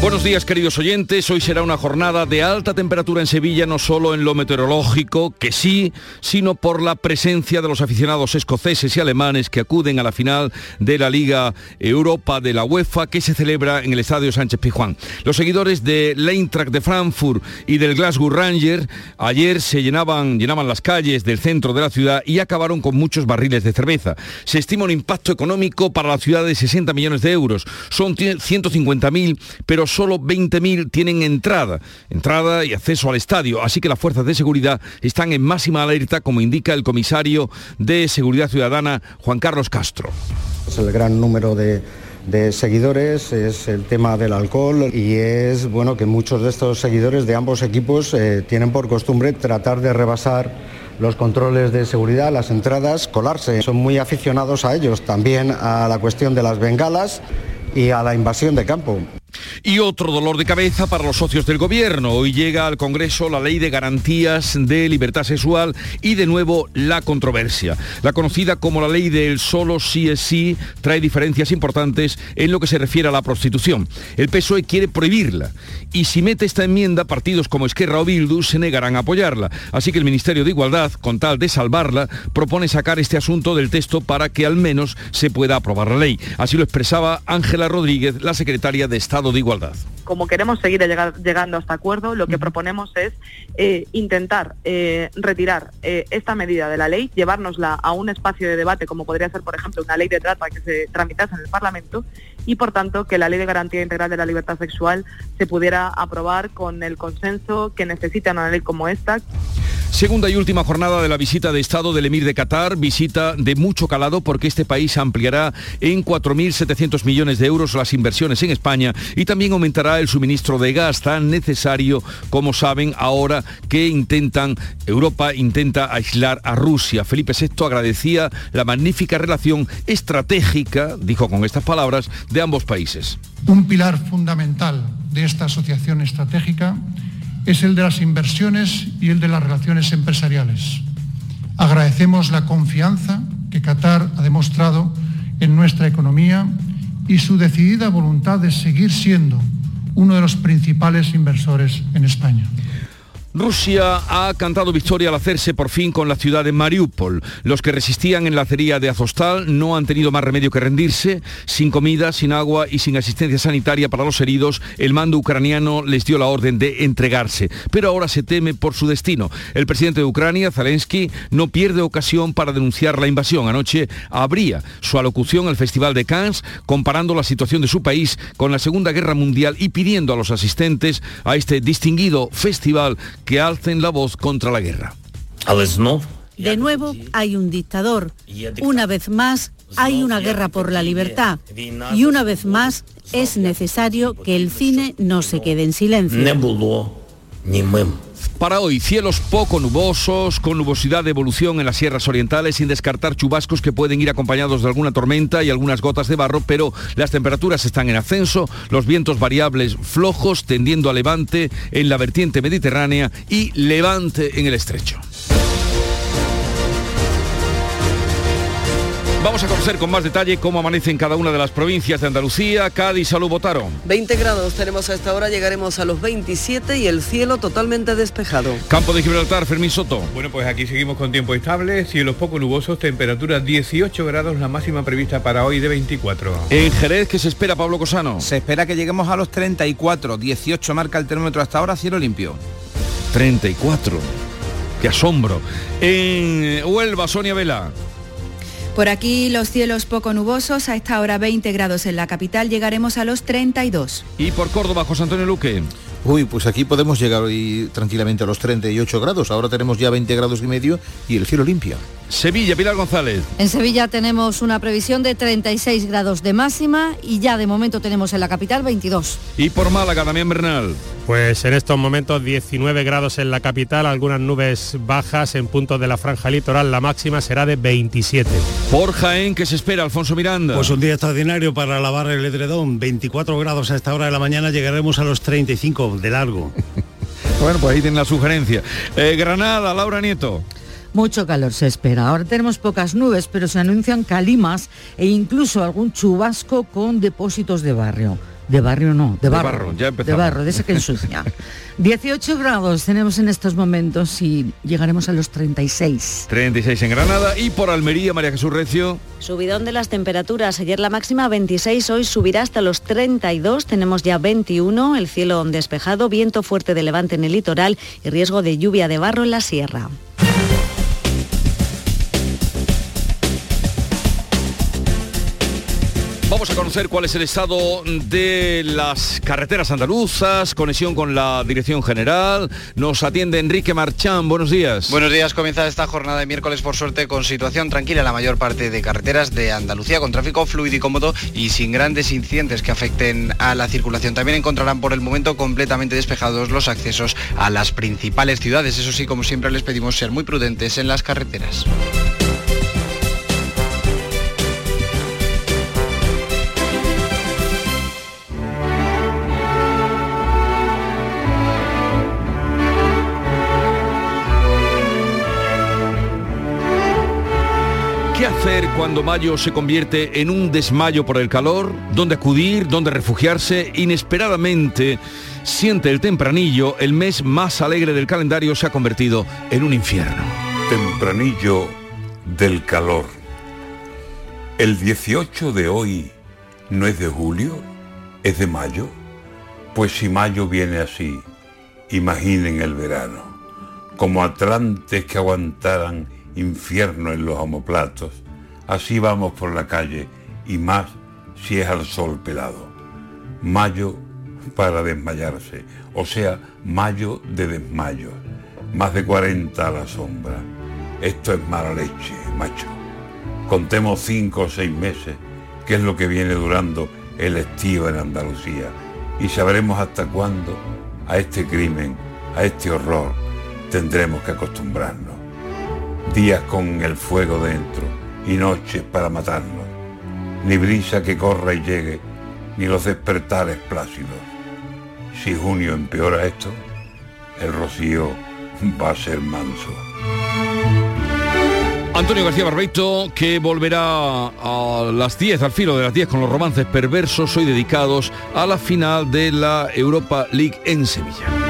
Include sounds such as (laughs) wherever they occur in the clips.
Buenos días queridos oyentes, hoy será una jornada de alta temperatura en Sevilla, no solo en lo meteorológico, que sí, sino por la presencia de los aficionados escoceses y alemanes que acuden a la final de la Liga Europa de la UEFA que se celebra en el Estadio Sánchez Pizjuán. Los seguidores de Eintracht de Frankfurt y del Glasgow Ranger ayer se llenaban, llenaban las calles del centro de la ciudad y acabaron con muchos barriles de cerveza. Se estima un impacto económico para la ciudad de 60 millones de euros. Son 150.000, pero solo 20.000 tienen entrada, entrada y acceso al estadio, así que las fuerzas de seguridad están en máxima alerta, como indica el comisario de Seguridad Ciudadana, Juan Carlos Castro. Es el gran número de, seguidores, es el tema del alcohol y es bueno que muchos de estos seguidores de ambos equipos eh, tienen por costumbre tratar de rebasar los controles de seguridad, las entradas, colarse. Son muy aficionados a ellos, también a la cuestión de las bengalas y a la invasión de campo. Y otro dolor de cabeza para los socios del gobierno. Hoy llega al Congreso la ley de garantías de libertad sexual y de nuevo la controversia. La conocida como la ley del solo sí es sí trae diferencias importantes en lo que se refiere a la prostitución. El PSOE quiere prohibirla y si mete esta enmienda, partidos como Esquerra o Bildu se negarán a apoyarla. Así que el Ministerio de Igualdad, con tal de salvarla, propone sacar este asunto del texto para que al menos se pueda aprobar la ley. Así lo expresaba Ángela Rodríguez, la secretaria de Estado de Igualdad. Como queremos seguir llegando a este acuerdo, lo que proponemos es eh, intentar eh, retirar eh, esta medida de la ley, llevárnosla a un espacio de debate como podría ser, por ejemplo, una ley de trata que se tramitase en el Parlamento y, por tanto, que la ley de garantía integral de la libertad sexual se pudiera aprobar con el consenso que necesita una ley como esta. Segunda y última jornada de la visita de Estado del Emir de Qatar, visita de mucho calado porque este país ampliará en 4.700 millones de euros las inversiones en España y también aumentará el suministro de gas tan necesario, como saben, ahora que intentan, Europa intenta aislar a Rusia. Felipe VI agradecía la magnífica relación estratégica, dijo con estas palabras, de ambos países. Un pilar fundamental de esta asociación estratégica es el de las inversiones y el de las relaciones empresariales. Agradecemos la confianza que Qatar ha demostrado en nuestra economía y su decidida voluntad de seguir siendo uno de los principales inversores en España. Rusia ha cantado victoria al hacerse por fin con la ciudad de Mariupol. Los que resistían en la acería de Azostal no han tenido más remedio que rendirse. Sin comida, sin agua y sin asistencia sanitaria para los heridos, el mando ucraniano les dio la orden de entregarse. Pero ahora se teme por su destino. El presidente de Ucrania, Zelensky, no pierde ocasión para denunciar la invasión. Anoche abría su alocución al Festival de Cannes comparando la situación de su país con la Segunda Guerra Mundial y pidiendo a los asistentes a este distinguido festival que alcen la voz contra la guerra. De nuevo hay un dictador. Una vez más hay una guerra por la libertad. Y una vez más es necesario que el cine no se quede en silencio. Para hoy, cielos poco nubosos, con nubosidad de evolución en las sierras orientales, sin descartar chubascos que pueden ir acompañados de alguna tormenta y algunas gotas de barro, pero las temperaturas están en ascenso, los vientos variables flojos, tendiendo a levante en la vertiente mediterránea y levante en el estrecho. Vamos a conocer con más detalle cómo amanece en cada una de las provincias de Andalucía. Cádiz, salud, votaron. 20 grados tenemos a esta hora, llegaremos a los 27 y el cielo totalmente despejado. Campo de Gibraltar, Fermín Soto. Bueno, pues aquí seguimos con tiempo estable, cielos poco nubosos, temperatura 18 grados, la máxima prevista para hoy de 24. En Jerez, ¿qué se espera, Pablo Cosano? Se espera que lleguemos a los 34, 18 marca el termómetro hasta ahora, cielo limpio. 34. Qué asombro. En Huelva, Sonia Vela. Por aquí los cielos poco nubosos, a esta hora 20 grados en la capital, llegaremos a los 32. ¿Y por Córdoba, José Antonio Luque? Uy, pues aquí podemos llegar hoy tranquilamente a los 38 grados. Ahora tenemos ya 20 grados y medio y el cielo limpio. Sevilla, Pilar González. En Sevilla tenemos una previsión de 36 grados de máxima y ya de momento tenemos en la capital 22. Y por Málaga, también Bernal. Pues en estos momentos 19 grados en la capital, algunas nubes bajas en puntos de la franja litoral, la máxima será de 27. Por Jaén, ¿qué se espera, Alfonso Miranda? Pues un día extraordinario para lavar el edredón, 24 grados a esta hora de la mañana, llegaremos a los 35 de largo. (laughs) bueno, pues ahí tienen la sugerencia. Eh, Granada, Laura Nieto. Mucho calor se espera. Ahora tenemos pocas nubes, pero se anuncian calimas e incluso algún chubasco con depósitos de barrio. De barrio no, de barro. De barro, ya empezamos. De barro, de ese que ensucia. (laughs) 18 grados tenemos en estos momentos y llegaremos a los 36. 36 en Granada y por Almería, María Jesús Recio. Subidón de las temperaturas. Ayer la máxima 26, hoy subirá hasta los 32. Tenemos ya 21, el cielo despejado, viento fuerte de levante en el litoral y riesgo de lluvia de barro en la sierra. Vamos a conocer cuál es el estado de las carreteras andaluzas, conexión con la Dirección General. Nos atiende Enrique Marchán. Buenos días. Buenos días. Comienza esta jornada de miércoles, por suerte, con situación tranquila la mayor parte de carreteras de Andalucía, con tráfico fluido y cómodo y sin grandes incidentes que afecten a la circulación. También encontrarán por el momento completamente despejados los accesos a las principales ciudades. Eso sí, como siempre, les pedimos ser muy prudentes en las carreteras. ¿Qué hacer cuando mayo se convierte en un desmayo por el calor? ¿Dónde acudir? ¿Dónde refugiarse? Inesperadamente, siente el tempranillo, el mes más alegre del calendario se ha convertido en un infierno. Tempranillo del calor. ¿El 18 de hoy no es de julio? ¿Es de mayo? Pues si mayo viene así, imaginen el verano, como atlantes que aguantaran infierno en los homoplatos, así vamos por la calle y más si es al sol pelado. Mayo para desmayarse, o sea, mayo de desmayo, más de 40 a la sombra. Esto es mala leche, macho. Contemos cinco o seis meses, que es lo que viene durando el estío en Andalucía, y sabremos hasta cuándo a este crimen, a este horror, tendremos que acostumbrarnos días con el fuego dentro y noches para matarnos, ni brisa que corra y llegue, ni los despertares plácidos. Si junio empeora esto, el rocío va a ser manso. Antonio García Barbeito, que volverá a las 10, al filo de las 10, con los romances perversos hoy dedicados a la final de la Europa League en Sevilla.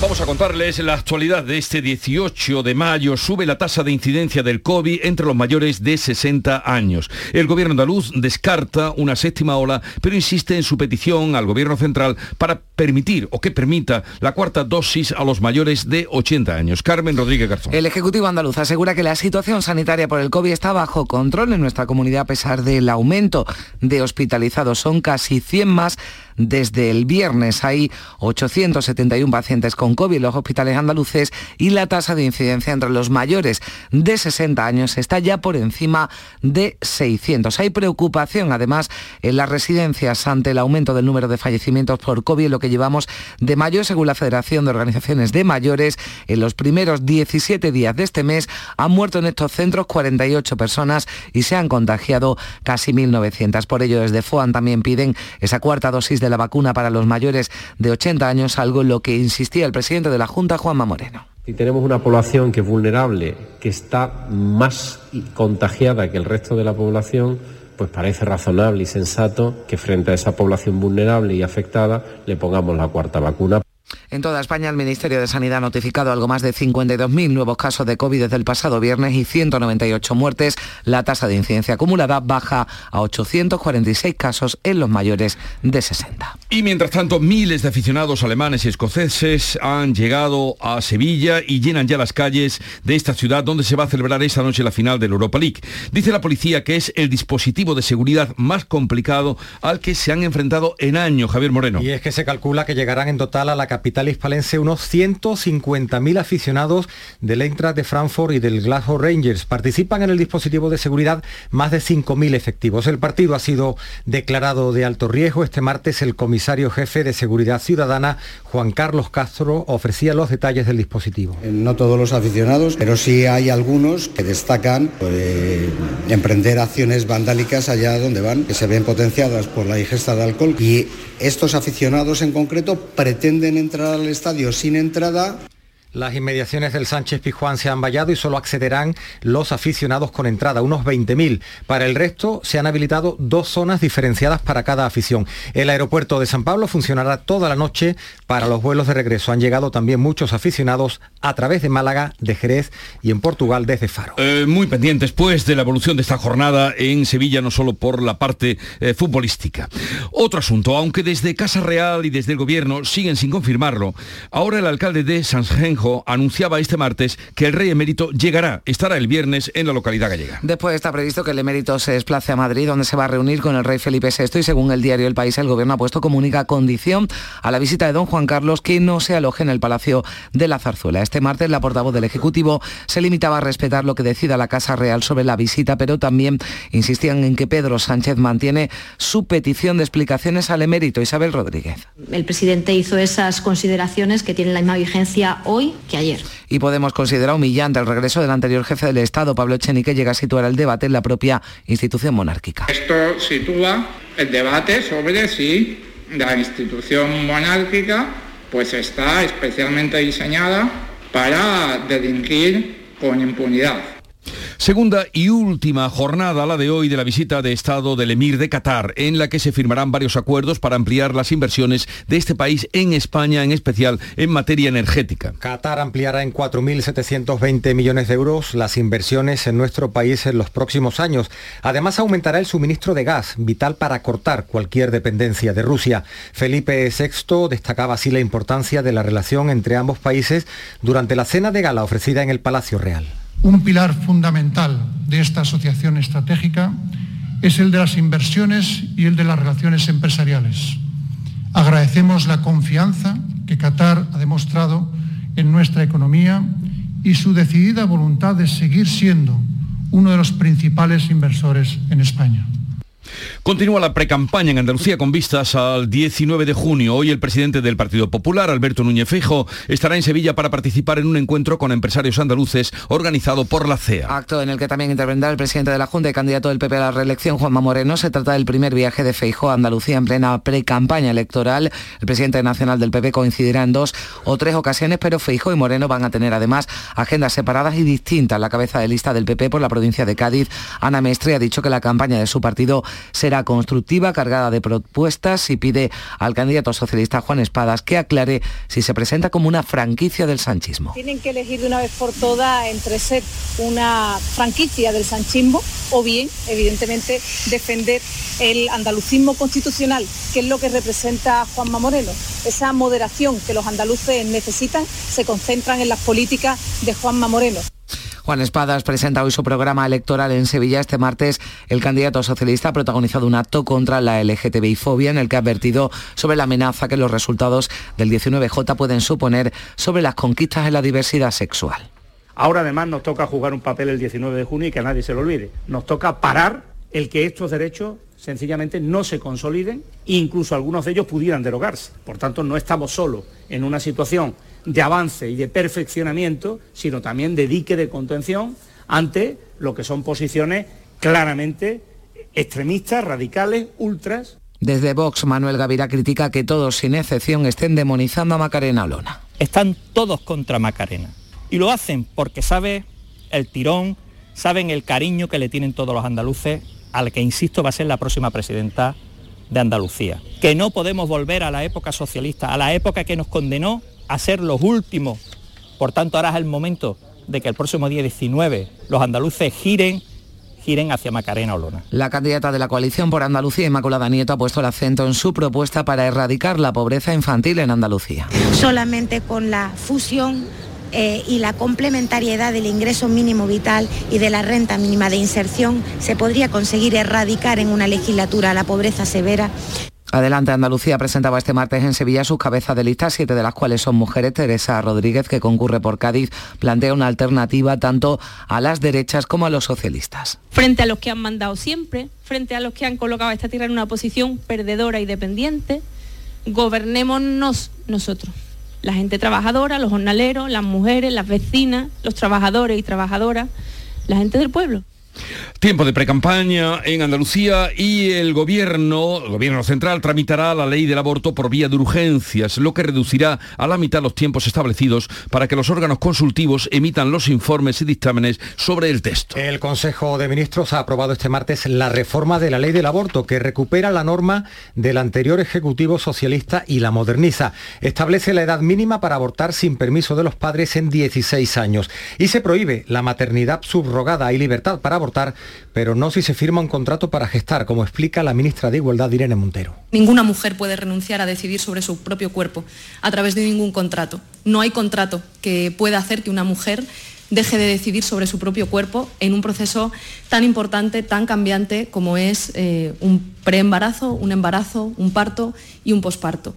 Vamos a contarles la actualidad de este 18 de mayo. Sube la tasa de incidencia del COVID entre los mayores de 60 años. El gobierno andaluz descarta una séptima ola, pero insiste en su petición al gobierno central para permitir o que permita la cuarta dosis a los mayores de 80 años. Carmen Rodríguez Garzón. El Ejecutivo andaluz asegura que la situación sanitaria por el COVID está bajo control en nuestra comunidad a pesar del aumento de hospitalizados. Son casi 100 más desde el viernes. Hay 871 pacientes con COVID en los hospitales andaluces y la tasa de incidencia entre los mayores de 60 años está ya por encima de 600. Hay preocupación además en las residencias ante el aumento del número de fallecimientos por COVID, lo que llevamos de mayo, según la Federación de Organizaciones de Mayores, en los primeros 17 días de este mes han muerto en estos centros 48 personas y se han contagiado casi 1.900. Por ello, desde FOAN también piden esa cuarta dosis de la vacuna para los mayores de 80 años, algo en lo que insistía el presidente de la Junta, Juanma Moreno. Si tenemos una población que es vulnerable, que está más contagiada que el resto de la población, pues parece razonable y sensato que frente a esa población vulnerable y afectada le pongamos la cuarta vacuna. En toda España, el Ministerio de Sanidad ha notificado algo más de 52.000 nuevos casos de COVID desde el pasado viernes y 198 muertes. La tasa de incidencia acumulada baja a 846 casos en los mayores de 60. Y mientras tanto, miles de aficionados alemanes y escoceses han llegado a Sevilla y llenan ya las calles de esta ciudad donde se va a celebrar esta noche la final del Europa League. Dice la policía que es el dispositivo de seguridad más complicado al que se han enfrentado en años. Javier Moreno. Y es que se calcula que llegarán en total a la capital hispalense unos 150.000 aficionados del Eintracht de Frankfurt y del Glasgow Rangers. Participan en el dispositivo de seguridad más de 5.000 efectivos. El partido ha sido declarado de alto riesgo. Este martes el comisario jefe de Seguridad Ciudadana, Juan Carlos Castro, ofrecía los detalles del dispositivo. Eh, no todos los aficionados, pero sí hay algunos que destacan pues, emprender acciones vandálicas allá donde van, que se ven potenciadas por la ingesta de alcohol y estos aficionados en concreto pretenden entrar al estadio sin entrada las inmediaciones del Sánchez Pizjuán se han vallado y solo accederán los aficionados con entrada, unos 20.000. Para el resto se han habilitado dos zonas diferenciadas para cada afición. El aeropuerto de San Pablo funcionará toda la noche para los vuelos de regreso. Han llegado también muchos aficionados a través de Málaga, de Jerez y en Portugal desde Faro. Eh, muy pendientes pues de la evolución de esta jornada en Sevilla, no solo por la parte eh, futbolística. Otro asunto, aunque desde Casa Real y desde el Gobierno siguen sin confirmarlo, ahora el alcalde de Anunciaba este martes que el rey emérito llegará, estará el viernes en la localidad gallega. Después está previsto que el emérito se desplace a Madrid, donde se va a reunir con el rey Felipe VI y según el diario El País, el gobierno ha puesto como única condición a la visita de don Juan Carlos que no se aloje en el Palacio de la Zarzuela. Este martes la portavoz del Ejecutivo se limitaba a respetar lo que decida la Casa Real sobre la visita, pero también insistían en que Pedro Sánchez mantiene su petición de explicaciones al emérito Isabel Rodríguez. El presidente hizo esas consideraciones que tienen la misma vigencia hoy que ayer. Y podemos considerar humillante el regreso del anterior jefe del Estado, Pablo Echenique, llega a situar el debate en la propia institución monárquica. Esto sitúa el debate sobre si la institución monárquica pues está especialmente diseñada para delinquir con impunidad. Segunda y última jornada, la de hoy, de la visita de Estado del Emir de Qatar, en la que se firmarán varios acuerdos para ampliar las inversiones de este país en España, en especial en materia energética. Qatar ampliará en 4.720 millones de euros las inversiones en nuestro país en los próximos años. Además, aumentará el suministro de gas, vital para cortar cualquier dependencia de Rusia. Felipe VI destacaba así la importancia de la relación entre ambos países durante la cena de gala ofrecida en el Palacio Real. Un pilar fundamental de esta asociación estratégica es el de las inversiones y el de las relaciones empresariales. Agradecemos la confianza que Qatar ha demostrado en nuestra economía y su decidida voluntad de seguir siendo uno de los principales inversores en España. Continúa la precampaña en Andalucía con vistas al 19 de junio. Hoy el presidente del Partido Popular, Alberto Núñez Feijo, estará en Sevilla para participar en un encuentro con empresarios andaluces organizado por la CEA. Acto en el que también intervendrá el presidente de la Junta y candidato del PP a la reelección, Juanma Moreno. Se trata del primer viaje de Feijo a Andalucía en plena precampaña electoral. El presidente nacional del PP coincidirá en dos o tres ocasiones, pero Feijo y Moreno van a tener además agendas separadas y distintas. La cabeza de lista del PP por la provincia de Cádiz, Ana Mestre, ha dicho que la campaña de su partido será constructiva, cargada de propuestas y pide al candidato socialista Juan Espadas que aclare si se presenta como una franquicia del sanchismo. Tienen que elegir de una vez por todas entre ser una franquicia del sanchismo o bien, evidentemente, defender el andalucismo constitucional, que es lo que representa Juanma Moreno. Esa moderación que los andaluces necesitan se concentran en las políticas de Juanma Moreno. Juan Espadas presenta hoy su programa electoral en Sevilla. Este martes el candidato socialista ha protagonizado un acto contra la LGTBI-fobia en el que ha advertido sobre la amenaza que los resultados del 19J pueden suponer sobre las conquistas en la diversidad sexual. Ahora además nos toca jugar un papel el 19 de junio y que a nadie se lo olvide. Nos toca parar el que estos derechos sencillamente no se consoliden e incluso algunos de ellos pudieran derogarse. Por tanto, no estamos solo en una situación de avance y de perfeccionamiento, sino también de dique de contención ante lo que son posiciones claramente extremistas, radicales, ultras. Desde Vox, Manuel Gavira critica que todos, sin excepción, estén demonizando a Macarena Olona. Están todos contra Macarena. Y lo hacen porque sabe el tirón, saben el cariño que le tienen todos los andaluces al que, insisto, va a ser la próxima presidenta de Andalucía. Que no podemos volver a la época socialista, a la época que nos condenó a ser los últimos. Por tanto, ahora es el momento de que el próximo día 19 los andaluces giren giren hacia Macarena Olona. La candidata de la coalición por Andalucía, Inmaculada Nieto, ha puesto el acento en su propuesta para erradicar la pobreza infantil en Andalucía. Solamente con la fusión eh, y la complementariedad del ingreso mínimo vital y de la renta mínima de inserción se podría conseguir erradicar en una legislatura la pobreza severa. Adelante Andalucía presentaba este martes en Sevilla sus cabezas de lista, siete de las cuales son mujeres. Teresa Rodríguez, que concurre por Cádiz, plantea una alternativa tanto a las derechas como a los socialistas. Frente a los que han mandado siempre, frente a los que han colocado a esta tierra en una posición perdedora y dependiente, gobernémonos nosotros la gente trabajadora, los jornaleros, las mujeres, las vecinas, los trabajadores y trabajadoras, la gente del pueblo. Tiempo de precampaña en Andalucía y el gobierno, el gobierno central tramitará la ley del aborto por vía de urgencias, lo que reducirá a la mitad los tiempos establecidos para que los órganos consultivos emitan los informes y dictámenes sobre el texto. El Consejo de Ministros ha aprobado este martes la reforma de la ley del aborto que recupera la norma del anterior Ejecutivo Socialista y la moderniza. Establece la edad mínima para abortar sin permiso de los padres en 16 años y se prohíbe la maternidad subrogada y libertad para abortar pero no si se firma un contrato para gestar, como explica la ministra de Igualdad, Irene Montero. Ninguna mujer puede renunciar a decidir sobre su propio cuerpo a través de ningún contrato. No hay contrato que pueda hacer que una mujer deje de decidir sobre su propio cuerpo en un proceso tan importante, tan cambiante como es eh, un preembarazo, un embarazo, un parto y un posparto.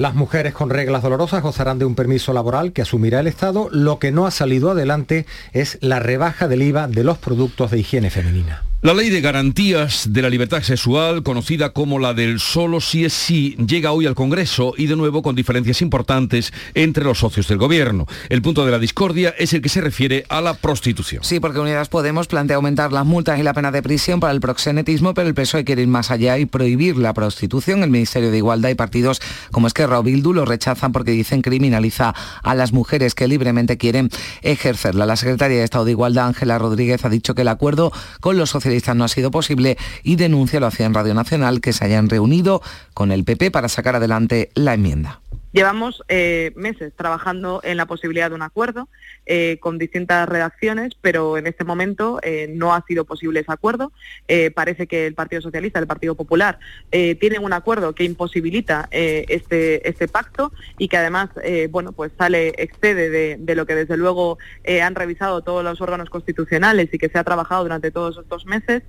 Las mujeres con reglas dolorosas gozarán de un permiso laboral que asumirá el Estado. Lo que no ha salido adelante es la rebaja del IVA de los productos de higiene femenina. La ley de garantías de la libertad sexual, conocida como la del solo sí es sí, llega hoy al Congreso y de nuevo con diferencias importantes entre los socios del Gobierno. El punto de la discordia es el que se refiere a la prostitución. Sí, porque Unidas Podemos plantea aumentar las multas y la pena de prisión para el proxenetismo, pero el PSOE quiere ir más allá y prohibir la prostitución. El Ministerio de Igualdad y partidos como Esquerra o Bildu lo rechazan porque dicen criminaliza a las mujeres que libremente quieren ejercerla. La secretaria de Estado de Igualdad, Ángela Rodríguez, ha dicho que el acuerdo con los socios no ha sido posible y denuncia, lo hacía en Radio Nacional, que se hayan reunido con el PP para sacar adelante la enmienda. Llevamos eh, meses trabajando en la posibilidad de un acuerdo eh, con distintas redacciones, pero en este momento eh, no ha sido posible ese acuerdo. parece que el Partido Socialista, el Partido Popular, tienen un acuerdo que imposibilita este, este pacto y que además, bueno, pues sale, excede de, de lo que desde luego han revisado todos los órganos constitucionales y que se ha trabajado durante todos estos meses.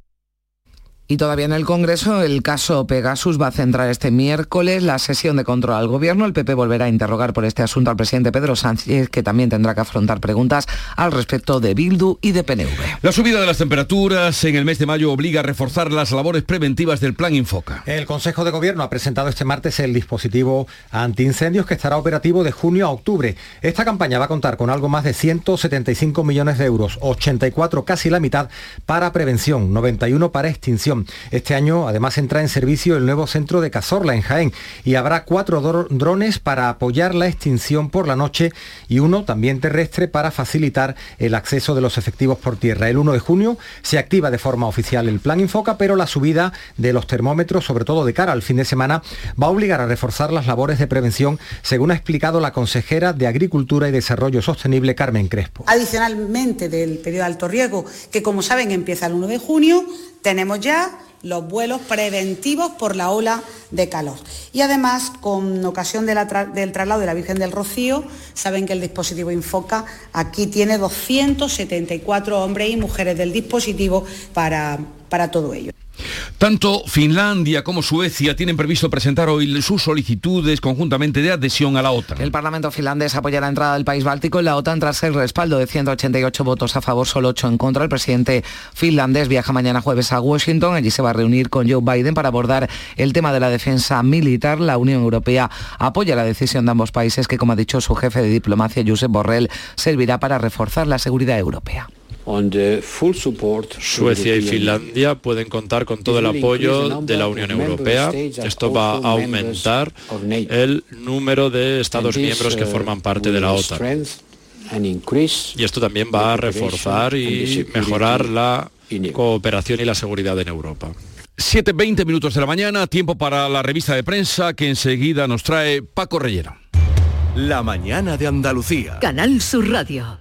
Y todavía en el Congreso el caso Pegasus va a centrar este miércoles la sesión de control al Gobierno. El PP volverá a interrogar por este asunto al presidente Pedro Sánchez, que también tendrá que afrontar preguntas al respecto de Bildu y de PNV. La subida de las temperaturas en el mes de mayo obliga a reforzar las labores preventivas del Plan Infoca. El Consejo de Gobierno ha presentado este martes el dispositivo antiincendios que estará operativo de junio a octubre. Esta campaña va a contar con algo más de 175 millones de euros, 84 casi la mitad para prevención, 91 para extinción este año además entra en servicio el nuevo centro de Cazorla en Jaén y habrá cuatro drones para apoyar la extinción por la noche y uno también terrestre para facilitar el acceso de los efectivos por tierra. El 1 de junio se activa de forma oficial el plan Infoca, pero la subida de los termómetros, sobre todo de cara al fin de semana, va a obligar a reforzar las labores de prevención, según ha explicado la consejera de Agricultura y Desarrollo Sostenible, Carmen Crespo. Adicionalmente del periodo de alto riesgo, que como saben empieza el 1 de junio, tenemos ya los vuelos preventivos por la ola de calor. Y además, con ocasión del traslado de la Virgen del Rocío, saben que el dispositivo Infoca aquí tiene 274 hombres y mujeres del dispositivo para, para todo ello. Tanto Finlandia como Suecia tienen previsto presentar hoy sus solicitudes conjuntamente de adhesión a la OTAN. El Parlamento finlandés apoya la entrada del país báltico en la OTAN tras el respaldo de 188 votos a favor, solo 8 en contra. El presidente finlandés viaja mañana jueves a Washington. Allí se va a reunir con Joe Biden para abordar el tema de la defensa militar. La Unión Europea apoya la decisión de ambos países que, como ha dicho su jefe de diplomacia, Josep Borrell, servirá para reforzar la seguridad europea. Suecia y Finlandia pueden contar con todo el apoyo de la Unión Europea. Esto va a aumentar el número de Estados miembros que forman parte de la OTAN. Y esto también va a reforzar y mejorar la cooperación y la seguridad en Europa. 7.20 minutos de la mañana, tiempo para la revista de prensa que enseguida nos trae Paco Reyero. La mañana de Andalucía. Canal Sur Radio.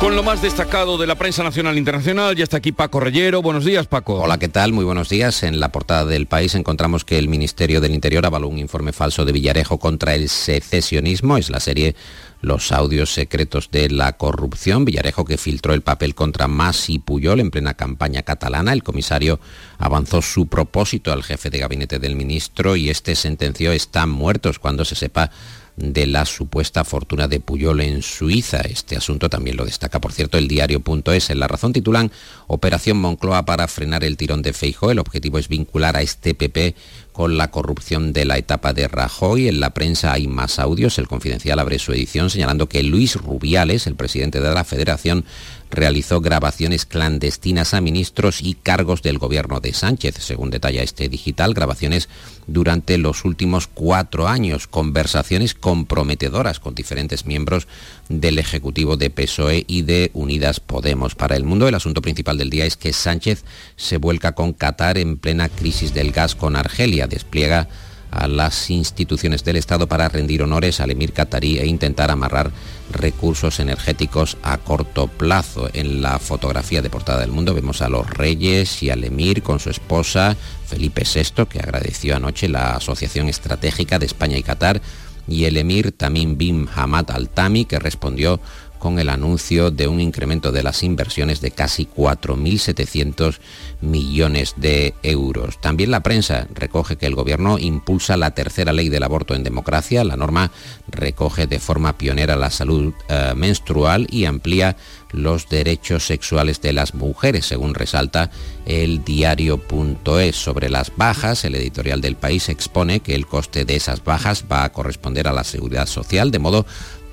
Con lo más destacado de la prensa nacional e internacional, ya está aquí Paco Reyero. Buenos días, Paco. Hola, ¿qué tal? Muy buenos días. En la portada del país encontramos que el Ministerio del Interior avaló un informe falso de Villarejo contra el secesionismo. Es la serie Los audios secretos de la corrupción. Villarejo que filtró el papel contra Mas y Puyol en plena campaña catalana. El comisario avanzó su propósito al jefe de gabinete del ministro y este sentenció están muertos cuando se sepa de la supuesta fortuna de Puyol en Suiza. Este asunto también lo destaca, por cierto, el diario.es. En la razón titulan Operación Moncloa para frenar el tirón de Feijo. El objetivo es vincular a este PP con la corrupción de la etapa de Rajoy. En la prensa hay más audios. El Confidencial abre su edición señalando que Luis Rubiales, el presidente de la Federación, realizó grabaciones clandestinas a ministros y cargos del gobierno de Sánchez, según detalla este digital, grabaciones durante los últimos cuatro años, conversaciones comprometedoras con diferentes miembros del Ejecutivo de PSOE y de Unidas Podemos. Para el mundo, el asunto principal del día es que Sánchez se vuelca con Qatar en plena crisis del gas con Argelia, despliega a las instituciones del Estado para rendir honores al emir catarí e intentar amarrar recursos energéticos a corto plazo. En la fotografía de portada del mundo vemos a los reyes y al emir con su esposa Felipe VI, que agradeció anoche la Asociación Estratégica de España y Qatar, y el emir Tamim bin Hamad Al Tami, que respondió con el anuncio de un incremento de las inversiones de casi 4.700 millones de euros. También la prensa recoge que el Gobierno impulsa la tercera ley del aborto en democracia. La norma recoge de forma pionera la salud eh, menstrual y amplía los derechos sexuales de las mujeres, según resalta el diario.es. Sobre las bajas, el editorial del país expone que el coste de esas bajas va a corresponder a la seguridad social, de modo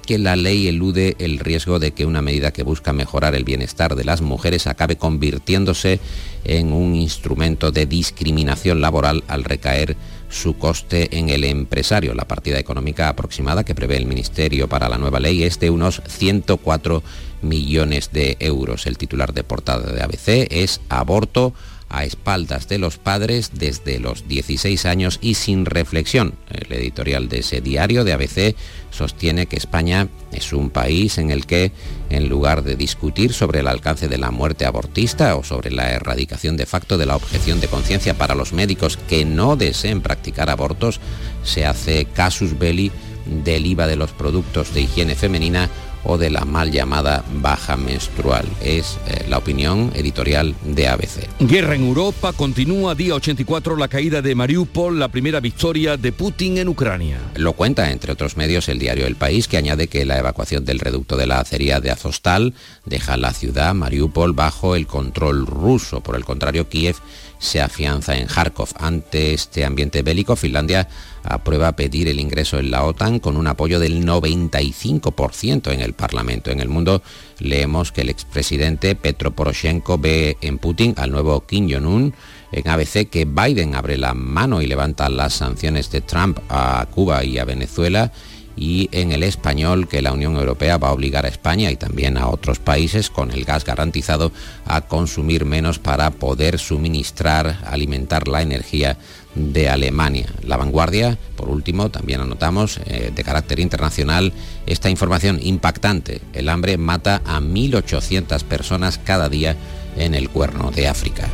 que la ley elude el riesgo de que una medida que busca mejorar el bienestar de las mujeres acabe convirtiéndose en un instrumento de discriminación laboral al recaer su coste en el empresario. La partida económica aproximada que prevé el Ministerio para la nueva ley es de unos 104 millones de euros. El titular de portada de ABC es aborto a espaldas de los padres desde los 16 años y sin reflexión. El editorial de ese diario de ABC sostiene que España es un país en el que, en lugar de discutir sobre el alcance de la muerte abortista o sobre la erradicación de facto de la objeción de conciencia para los médicos que no deseen practicar abortos, se hace casus belli del IVA de los productos de higiene femenina o de la mal llamada baja menstrual. Es eh, la opinión editorial de ABC. Guerra en Europa, continúa día 84 la caída de Mariupol, la primera victoria de Putin en Ucrania. Lo cuenta, entre otros medios, el diario El País, que añade que la evacuación del reducto de la acería de Azostal deja la ciudad, Mariupol, bajo el control ruso. Por el contrario, Kiev se afianza en Kharkov. Ante este ambiente bélico, Finlandia aprueba pedir el ingreso en la OTAN con un apoyo del 95% en el Parlamento. En el mundo leemos que el expresidente Petro Poroshenko ve en Putin al nuevo Kim Jong-un. En ABC que Biden abre la mano y levanta las sanciones de Trump a Cuba y a Venezuela y en el español que la Unión Europea va a obligar a España y también a otros países con el gas garantizado a consumir menos para poder suministrar, alimentar la energía de Alemania. La vanguardia, por último, también anotamos eh, de carácter internacional esta información impactante. El hambre mata a 1.800 personas cada día en el cuerno de África.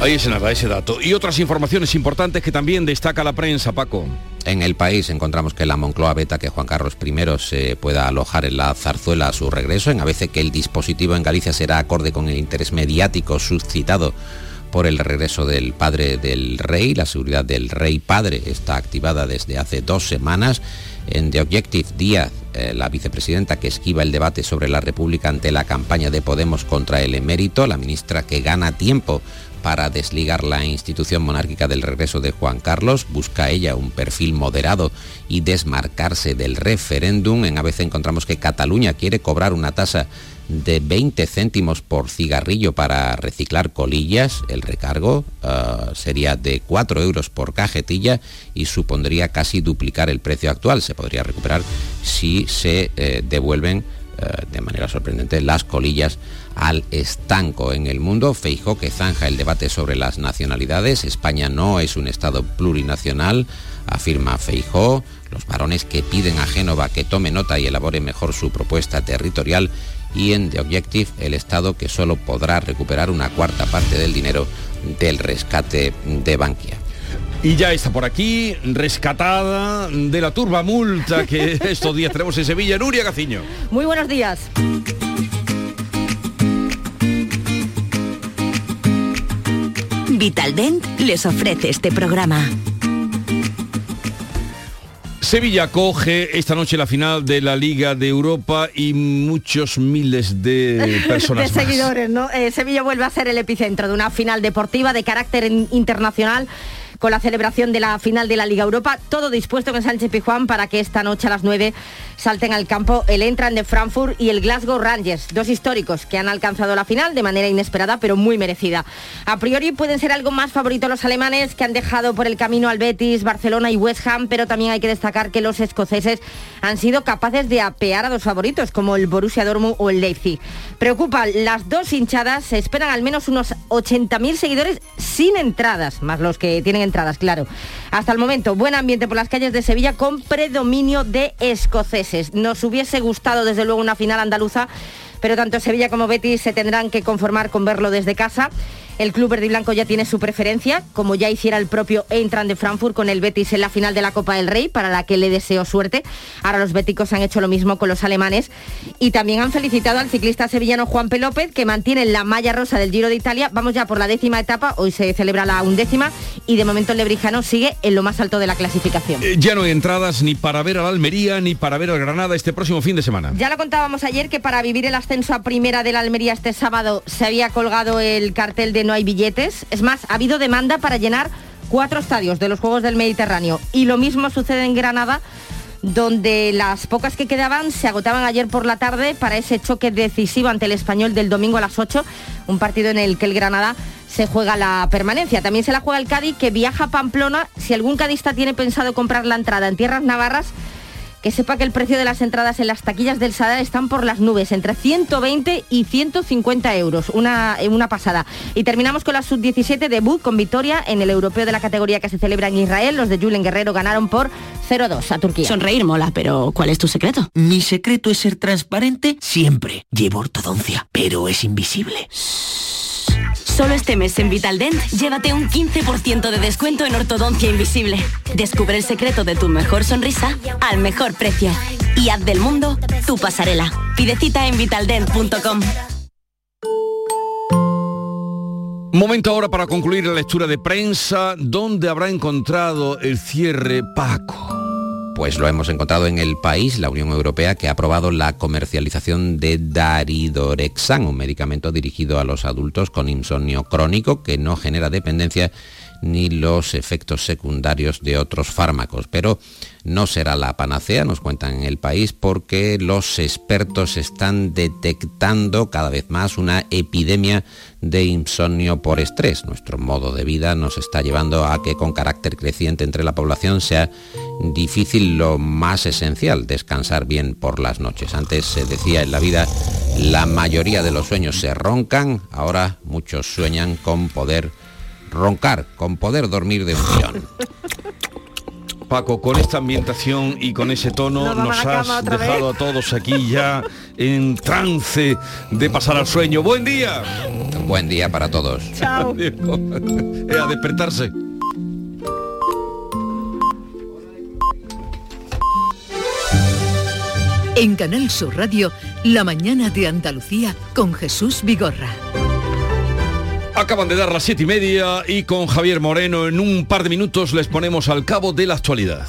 Ahí es nada, ese dato. Y otras informaciones importantes que también destaca la prensa, Paco. En el país encontramos que la Moncloa veta que Juan Carlos I se pueda alojar en la zarzuela a su regreso. En ABC que el dispositivo en Galicia será acorde con el interés mediático suscitado por el regreso del padre del rey. La seguridad del rey padre está activada desde hace dos semanas. En The Objective Díaz, eh, la vicepresidenta que esquiva el debate sobre la República ante la campaña de Podemos contra el emérito, la ministra que gana tiempo para desligar la institución monárquica del regreso de Juan Carlos, busca ella un perfil moderado y desmarcarse del referéndum. En ABC encontramos que Cataluña quiere cobrar una tasa de 20 céntimos por cigarrillo para reciclar colillas. El recargo ah, sería de 4 euros por cajetilla y supondría casi duplicar el precio actual. Se podría recuperar si se eh, devuelven eh, de manera sorprendente las colillas al estanco en el mundo. Feijó que zanja el debate sobre las nacionalidades. España no es un Estado plurinacional, afirma Feijó. Los varones que piden a Génova que tome nota y elabore mejor su propuesta territorial y en The Objective el Estado que solo podrá recuperar una cuarta parte del dinero del rescate de Bankia. Y ya está por aquí, rescatada de la turba multa que (laughs) estos días tenemos en Sevilla, Nuria Gaciño. Muy buenos días. Vitaldent les ofrece este programa. Sevilla coge esta noche la final de la Liga de Europa y muchos miles de (laughs) personas. de seguidores, ¿no? Eh, Sevilla vuelve a ser el epicentro de una final deportiva de carácter internacional con la celebración de la final de la Liga Europa. Todo dispuesto en Sánchez Pijuán para que esta noche a las 9 salten al campo el Entran de Frankfurt y el Glasgow Rangers, dos históricos que han alcanzado la final de manera inesperada pero muy merecida. A priori pueden ser algo más favoritos los alemanes que han dejado por el camino al Betis, Barcelona y West Ham, pero también hay que destacar que los escoceses han sido capaces de apear a dos favoritos como el Borussia Dortmund o el Leipzig. Preocupan las dos hinchadas, se esperan al menos unos 80.000 seguidores sin entradas, más los que tienen entradas, claro. Hasta el momento, buen ambiente por las calles de Sevilla con predominio de escoceses. Nos hubiese gustado desde luego una final andaluza, pero tanto Sevilla como Betis se tendrán que conformar con verlo desde casa. El club verde y blanco ya tiene su preferencia, como ya hiciera el propio Eintracht de Frankfurt con el Betis en la final de la Copa del Rey, para la que le deseo suerte. Ahora los béticos han hecho lo mismo con los alemanes y también han felicitado al ciclista sevillano Juan P. López, que mantiene la malla rosa del Giro de Italia. Vamos ya por la décima etapa, hoy se celebra la undécima y de momento el lebrijano sigue en lo más alto de la clasificación. Eh, ya no hay entradas ni para ver al Almería ni para ver al Granada este próximo fin de semana. Ya lo contábamos ayer que para vivir el ascenso a primera de la Almería este sábado se había colgado el cartel de no hay billetes. Es más, ha habido demanda para llenar cuatro estadios de los Juegos del Mediterráneo. Y lo mismo sucede en Granada, donde las pocas que quedaban se agotaban ayer por la tarde para ese choque decisivo ante el español del domingo a las 8, un partido en el que el Granada se juega la permanencia. También se la juega el Cádiz, que viaja a Pamplona. Si algún cadista tiene pensado comprar la entrada en tierras navarras, que sepa que el precio de las entradas en las taquillas del Sadar están por las nubes, entre 120 y 150 euros, una, una pasada. Y terminamos con la sub-17 debut con victoria en el europeo de la categoría que se celebra en Israel. Los de Julen Guerrero ganaron por 0-2 a Turquía. Sonreír mola, pero ¿cuál es tu secreto? Mi secreto es ser transparente siempre. Llevo ortodoncia, pero es invisible. Solo este mes en Vitaldent, llévate un 15% de descuento en ortodoncia invisible. Descubre el secreto de tu mejor sonrisa al mejor precio. Y haz del mundo tu pasarela. Pide cita en vitaldent.com. Momento ahora para concluir la lectura de prensa. ¿Dónde habrá encontrado el cierre Paco? Pues lo hemos encontrado en el país, la Unión Europea, que ha aprobado la comercialización de Daridorexan, un medicamento dirigido a los adultos con insomnio crónico que no genera dependencia ni los efectos secundarios de otros fármacos. Pero no será la panacea, nos cuentan en el país, porque los expertos están detectando cada vez más una epidemia de insomnio por estrés. Nuestro modo de vida nos está llevando a que con carácter creciente entre la población sea difícil lo más esencial, descansar bien por las noches. Antes se decía en la vida la mayoría de los sueños se roncan, ahora muchos sueñan con poder roncar, con poder dormir de un tirón. (laughs) Paco, con esta ambientación y con ese tono nos has dejado a todos aquí ya en trance de pasar al sueño. Buen día. Buen día para todos. Chao. (laughs) a despertarse. En Canal Sur Radio, La mañana de Andalucía con Jesús Vigorra. Acaban de dar las siete y media y con Javier Moreno en un par de minutos les ponemos al cabo de la actualidad.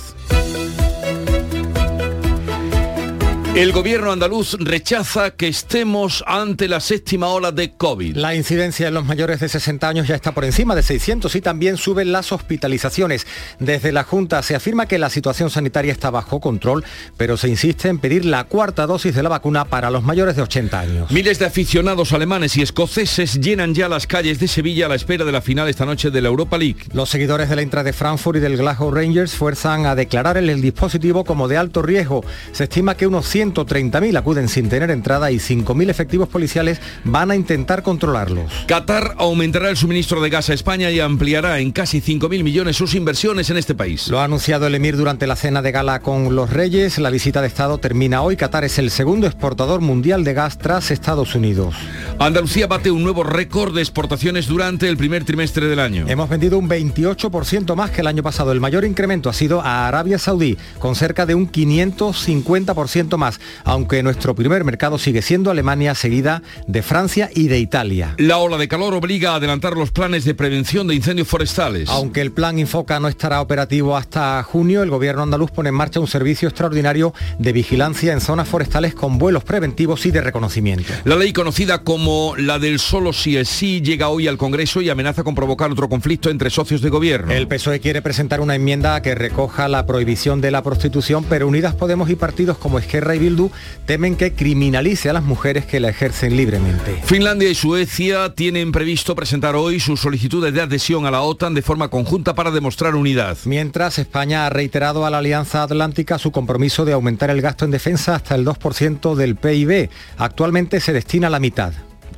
El gobierno andaluz rechaza que estemos ante la séptima ola de COVID. La incidencia en los mayores de 60 años ya está por encima de 600 y también suben las hospitalizaciones. Desde la Junta se afirma que la situación sanitaria está bajo control, pero se insiste en pedir la cuarta dosis de la vacuna para los mayores de 80 años. Miles de aficionados alemanes y escoceses llenan ya las calles de Sevilla a la espera de la final esta noche de la Europa League. Los seguidores de la Intra de Frankfurt y del Glasgow Rangers fuerzan a declarar el dispositivo como de alto riesgo. Se estima que unos 130.000 acuden sin tener entrada y 5.000 efectivos policiales van a intentar controlarlos. Qatar aumentará el suministro de gas a España y ampliará en casi 5.000 millones sus inversiones en este país. Lo ha anunciado el Emir durante la cena de gala con los reyes. La visita de Estado termina hoy. Qatar es el segundo exportador mundial de gas tras Estados Unidos. Andalucía bate un nuevo récord de exportaciones durante el primer trimestre del año. Hemos vendido un 28% más que el año pasado. El mayor incremento ha sido a Arabia Saudí, con cerca de un 550% más, aunque nuestro primer mercado sigue siendo Alemania, seguida de Francia y de Italia. La ola de calor obliga a adelantar los planes de prevención de incendios forestales. Aunque el plan Infoca no estará operativo hasta junio, el gobierno andaluz pone en marcha un servicio extraordinario de vigilancia en zonas forestales con vuelos preventivos y de reconocimiento. La ley conocida como la del solo sí es sí llega hoy al Congreso y amenaza con provocar otro conflicto entre socios de gobierno. El PSOE quiere presentar una enmienda que recoja la prohibición de la prostitución, pero Unidas Podemos y partidos como Esquerra y Bildu temen que criminalice a las mujeres que la ejercen libremente. Finlandia y Suecia tienen previsto presentar hoy sus solicitudes de adhesión a la OTAN de forma conjunta para demostrar unidad. Mientras España ha reiterado a la Alianza Atlántica su compromiso de aumentar el gasto en defensa hasta el 2% del PIB. Actualmente se destina la mitad.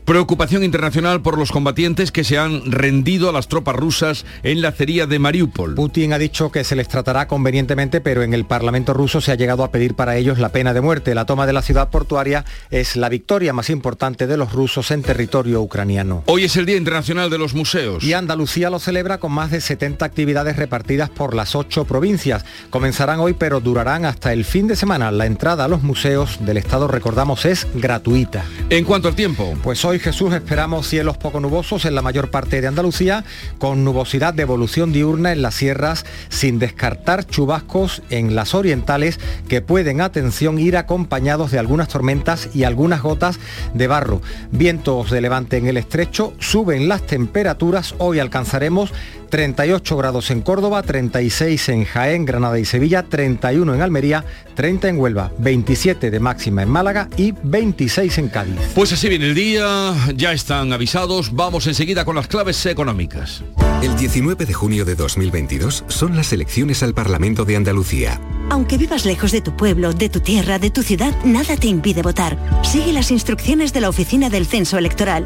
Preocupación internacional por los combatientes que se han rendido a las tropas rusas en la acería de Mariupol. Putin ha dicho que se les tratará convenientemente, pero en el Parlamento ruso se ha llegado a pedir para ellos la pena de muerte. La toma de la ciudad portuaria es la victoria más importante de los rusos en territorio ucraniano. Hoy es el Día Internacional de los Museos. Y Andalucía lo celebra con más de 70 actividades repartidas por las ocho provincias. Comenzarán hoy, pero durarán hasta el fin de semana. La entrada a los museos del Estado, recordamos, es gratuita. En cuanto al tiempo. Pues hoy Jesús esperamos cielos poco nubosos en la mayor parte de Andalucía, con nubosidad de evolución diurna en las sierras, sin descartar chubascos en las orientales que pueden, atención, ir acompañados de algunas tormentas y algunas gotas de barro. Vientos de levante en el estrecho, suben las temperaturas, hoy alcanzaremos 38 grados en Córdoba, 36 en Jaén, Granada y Sevilla, 31 en Almería, 30 en Huelva, 27 de máxima en Málaga y 26 en Cádiz. Pues así viene el día, ya están avisados, vamos enseguida con las claves económicas. El 19 de junio de 2022 son las elecciones al Parlamento de Andalucía. Aunque vivas lejos de tu pueblo, de tu tierra, de tu ciudad, nada te impide votar. Sigue las instrucciones de la Oficina del Censo Electoral.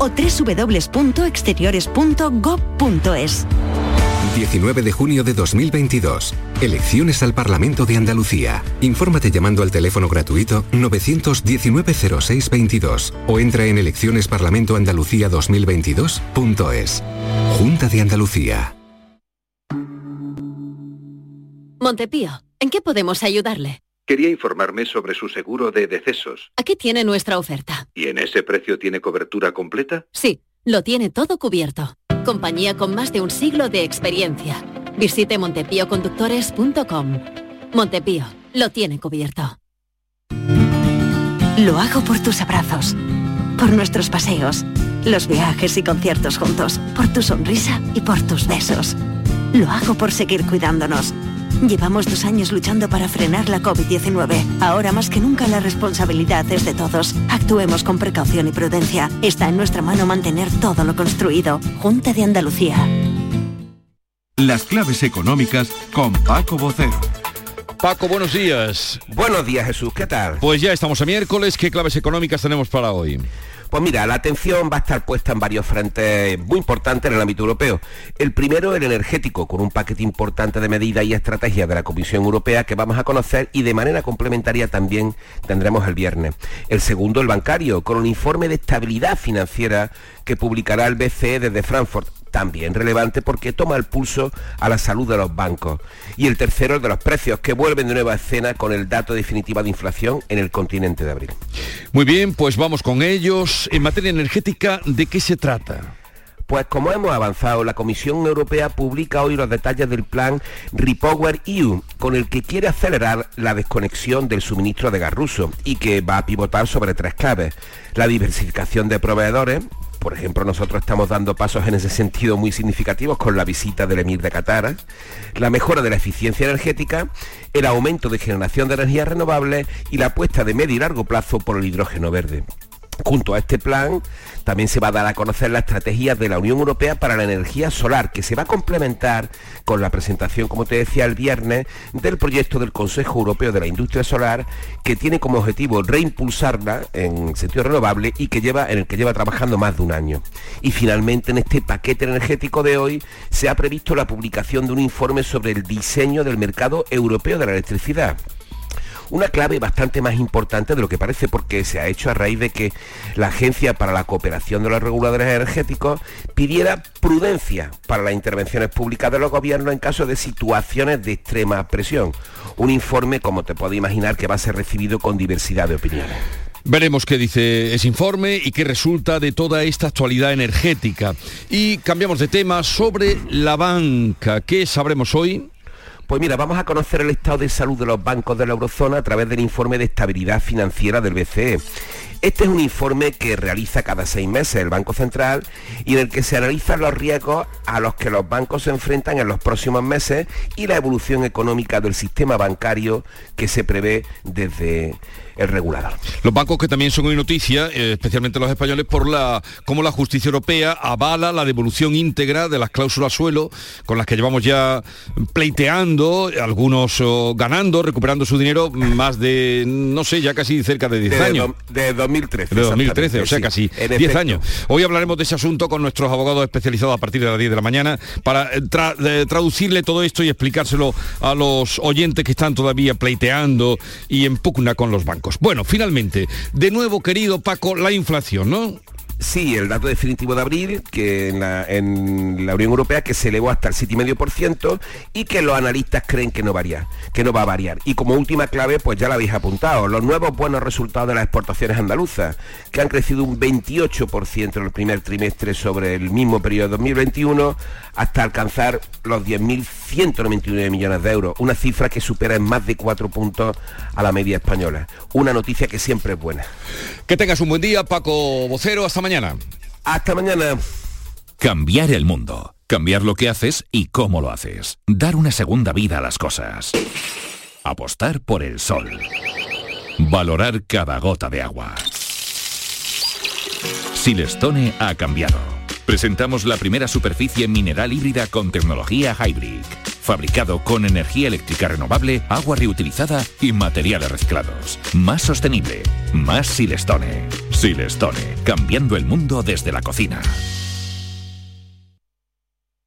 o www.exteriores.gov.es. 19 de junio de 2022. Elecciones al Parlamento de Andalucía. Infórmate llamando al teléfono gratuito 919-0622 o entra en eleccionesparlamentoandalucía2022.es. Junta de Andalucía. Montepío, ¿en qué podemos ayudarle? Quería informarme sobre su seguro de decesos. Aquí tiene nuestra oferta. ¿Y en ese precio tiene cobertura completa? Sí, lo tiene todo cubierto. Compañía con más de un siglo de experiencia. Visite montepíoconductores.com. Montepío, lo tiene cubierto. Lo hago por tus abrazos, por nuestros paseos, los viajes y conciertos juntos, por tu sonrisa y por tus besos. Lo hago por seguir cuidándonos. Llevamos dos años luchando para frenar la COVID-19. Ahora más que nunca la responsabilidad es de todos. Actuemos con precaución y prudencia. Está en nuestra mano mantener todo lo construido. Junta de Andalucía. Las claves económicas con Paco Bocero. Paco, buenos días. Buenos días, Jesús. ¿Qué tal? Pues ya estamos a miércoles. ¿Qué claves económicas tenemos para hoy? Pues mira, la atención va a estar puesta en varios frentes muy importantes en el ámbito europeo. El primero, el energético, con un paquete importante de medidas y estrategias de la Comisión Europea que vamos a conocer y de manera complementaria también tendremos el viernes. El segundo, el bancario, con un informe de estabilidad financiera que publicará el BCE desde Frankfurt también relevante porque toma el pulso a la salud de los bancos. Y el tercero, el de los precios, que vuelven de nueva escena con el dato definitiva de inflación en el continente de abril. Muy bien, pues vamos con ellos. En materia energética, ¿de qué se trata? Pues como hemos avanzado, la Comisión Europea publica hoy los detalles del plan Repower EU, con el que quiere acelerar la desconexión del suministro de gas ruso y que va a pivotar sobre tres claves. La diversificación de proveedores, por ejemplo, nosotros estamos dando pasos en ese sentido muy significativos con la visita del emir de Qatar, la mejora de la eficiencia energética, el aumento de generación de energías renovables y la apuesta de medio y largo plazo por el hidrógeno verde. Junto a este plan también se va a dar a conocer la estrategia de la Unión Europea para la energía solar, que se va a complementar con la presentación, como te decía el viernes, del proyecto del Consejo Europeo de la Industria Solar, que tiene como objetivo reimpulsarla en sentido renovable y que lleva, en el que lleva trabajando más de un año. Y finalmente en este paquete energético de hoy se ha previsto la publicación de un informe sobre el diseño del mercado europeo de la electricidad una clave bastante más importante de lo que parece porque se ha hecho a raíz de que la Agencia para la Cooperación de los Reguladores Energéticos pidiera prudencia para las intervenciones públicas de los gobiernos en caso de situaciones de extrema presión. Un informe, como te puedo imaginar, que va a ser recibido con diversidad de opiniones. Veremos qué dice ese informe y qué resulta de toda esta actualidad energética. Y cambiamos de tema sobre la banca. ¿Qué sabremos hoy? Pues mira, vamos a conocer el estado de salud de los bancos de la eurozona a través del informe de estabilidad financiera del BCE. Este es un informe que realiza cada seis meses el Banco Central y en el que se analizan los riesgos a los que los bancos se enfrentan en los próximos meses y la evolución económica del sistema bancario que se prevé desde el regulador. Los bancos que también son hoy noticia, eh, especialmente los españoles, por la cómo la justicia europea avala la devolución íntegra de las cláusulas suelo, con las que llevamos ya pleiteando, algunos oh, ganando, recuperando su dinero, más de, no sé, ya casi cerca de 10 de años. do- de 2013. De 2013, o sea, sí. casi En 10 efecto. años. Hoy hablaremos de ese asunto con nuestros abogados especializados a partir de las 10 de la mañana para eh, tra- eh, traducirle todo esto y explicárselo a los oyentes que están todavía pleiteando y en pugna con los bancos. Bueno, finalmente, de nuevo, querido Paco, la inflación, ¿no? Sí, el dato definitivo de abril, que en la, en la Unión Europea que se elevó hasta el 7,5% y que los analistas creen que no varía, que no va a variar. Y como última clave, pues ya la habéis apuntado, los nuevos buenos resultados de las exportaciones andaluzas, que han crecido un 28% en el primer trimestre sobre el mismo periodo de 2021, hasta alcanzar los 10.199 millones de euros, una cifra que supera en más de 4 puntos a la media española. Una noticia que siempre es buena. Que tengas un buen día, Paco Vocero, hasta mañana. Hasta mañana. Cambiar el mundo. Cambiar lo que haces y cómo lo haces. Dar una segunda vida a las cosas. Apostar por el sol. Valorar cada gota de agua. Silestone ha cambiado. Presentamos la primera superficie mineral híbrida con tecnología Hybrid. Fabricado con energía eléctrica renovable, agua reutilizada y materiales reciclados. Más sostenible. Más Silestone. Silestone. Cambiando el mundo desde la cocina.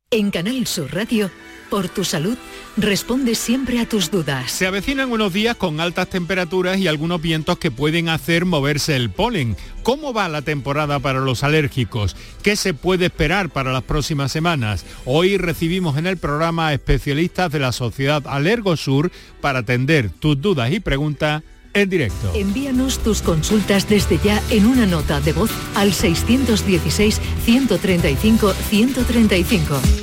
En Canal Sur Radio, por tu salud, responde siempre a tus dudas. Se avecinan unos días con altas temperaturas y algunos vientos que pueden hacer moverse el polen. ¿Cómo va la temporada para los alérgicos? ¿Qué se puede esperar para las próximas semanas? Hoy recibimos en el programa a especialistas de la Sociedad Alergosur para atender tus dudas y preguntas en directo. Envíanos tus consultas desde ya en una nota de voz al 616-135-135.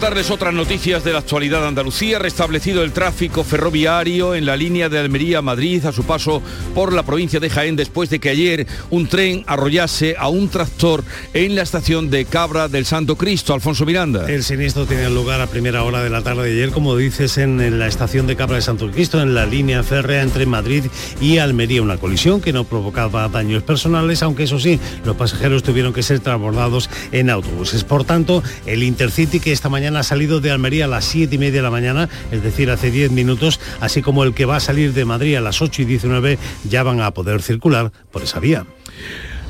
Contarles otras noticias de la actualidad de Andalucía. Restablecido el tráfico ferroviario en la línea de Almería a Madrid a su paso por la provincia de Jaén después de que ayer un tren arrollase a un tractor en la estación de Cabra del Santo Cristo. Alfonso Miranda. El siniestro tiene lugar a primera hora de la tarde de ayer, como dices, en, en la estación de Cabra del Santo Cristo, en la línea férrea entre Madrid y Almería. Una colisión que no provocaba daños personales, aunque eso sí, los pasajeros tuvieron que ser transbordados en autobuses. Por tanto, el Intercity que esta mañana ha salido de Almería a las 7 y media de la mañana, es decir, hace 10 minutos, así como el que va a salir de Madrid a las 8 y 19, ya van a poder circular por esa vía.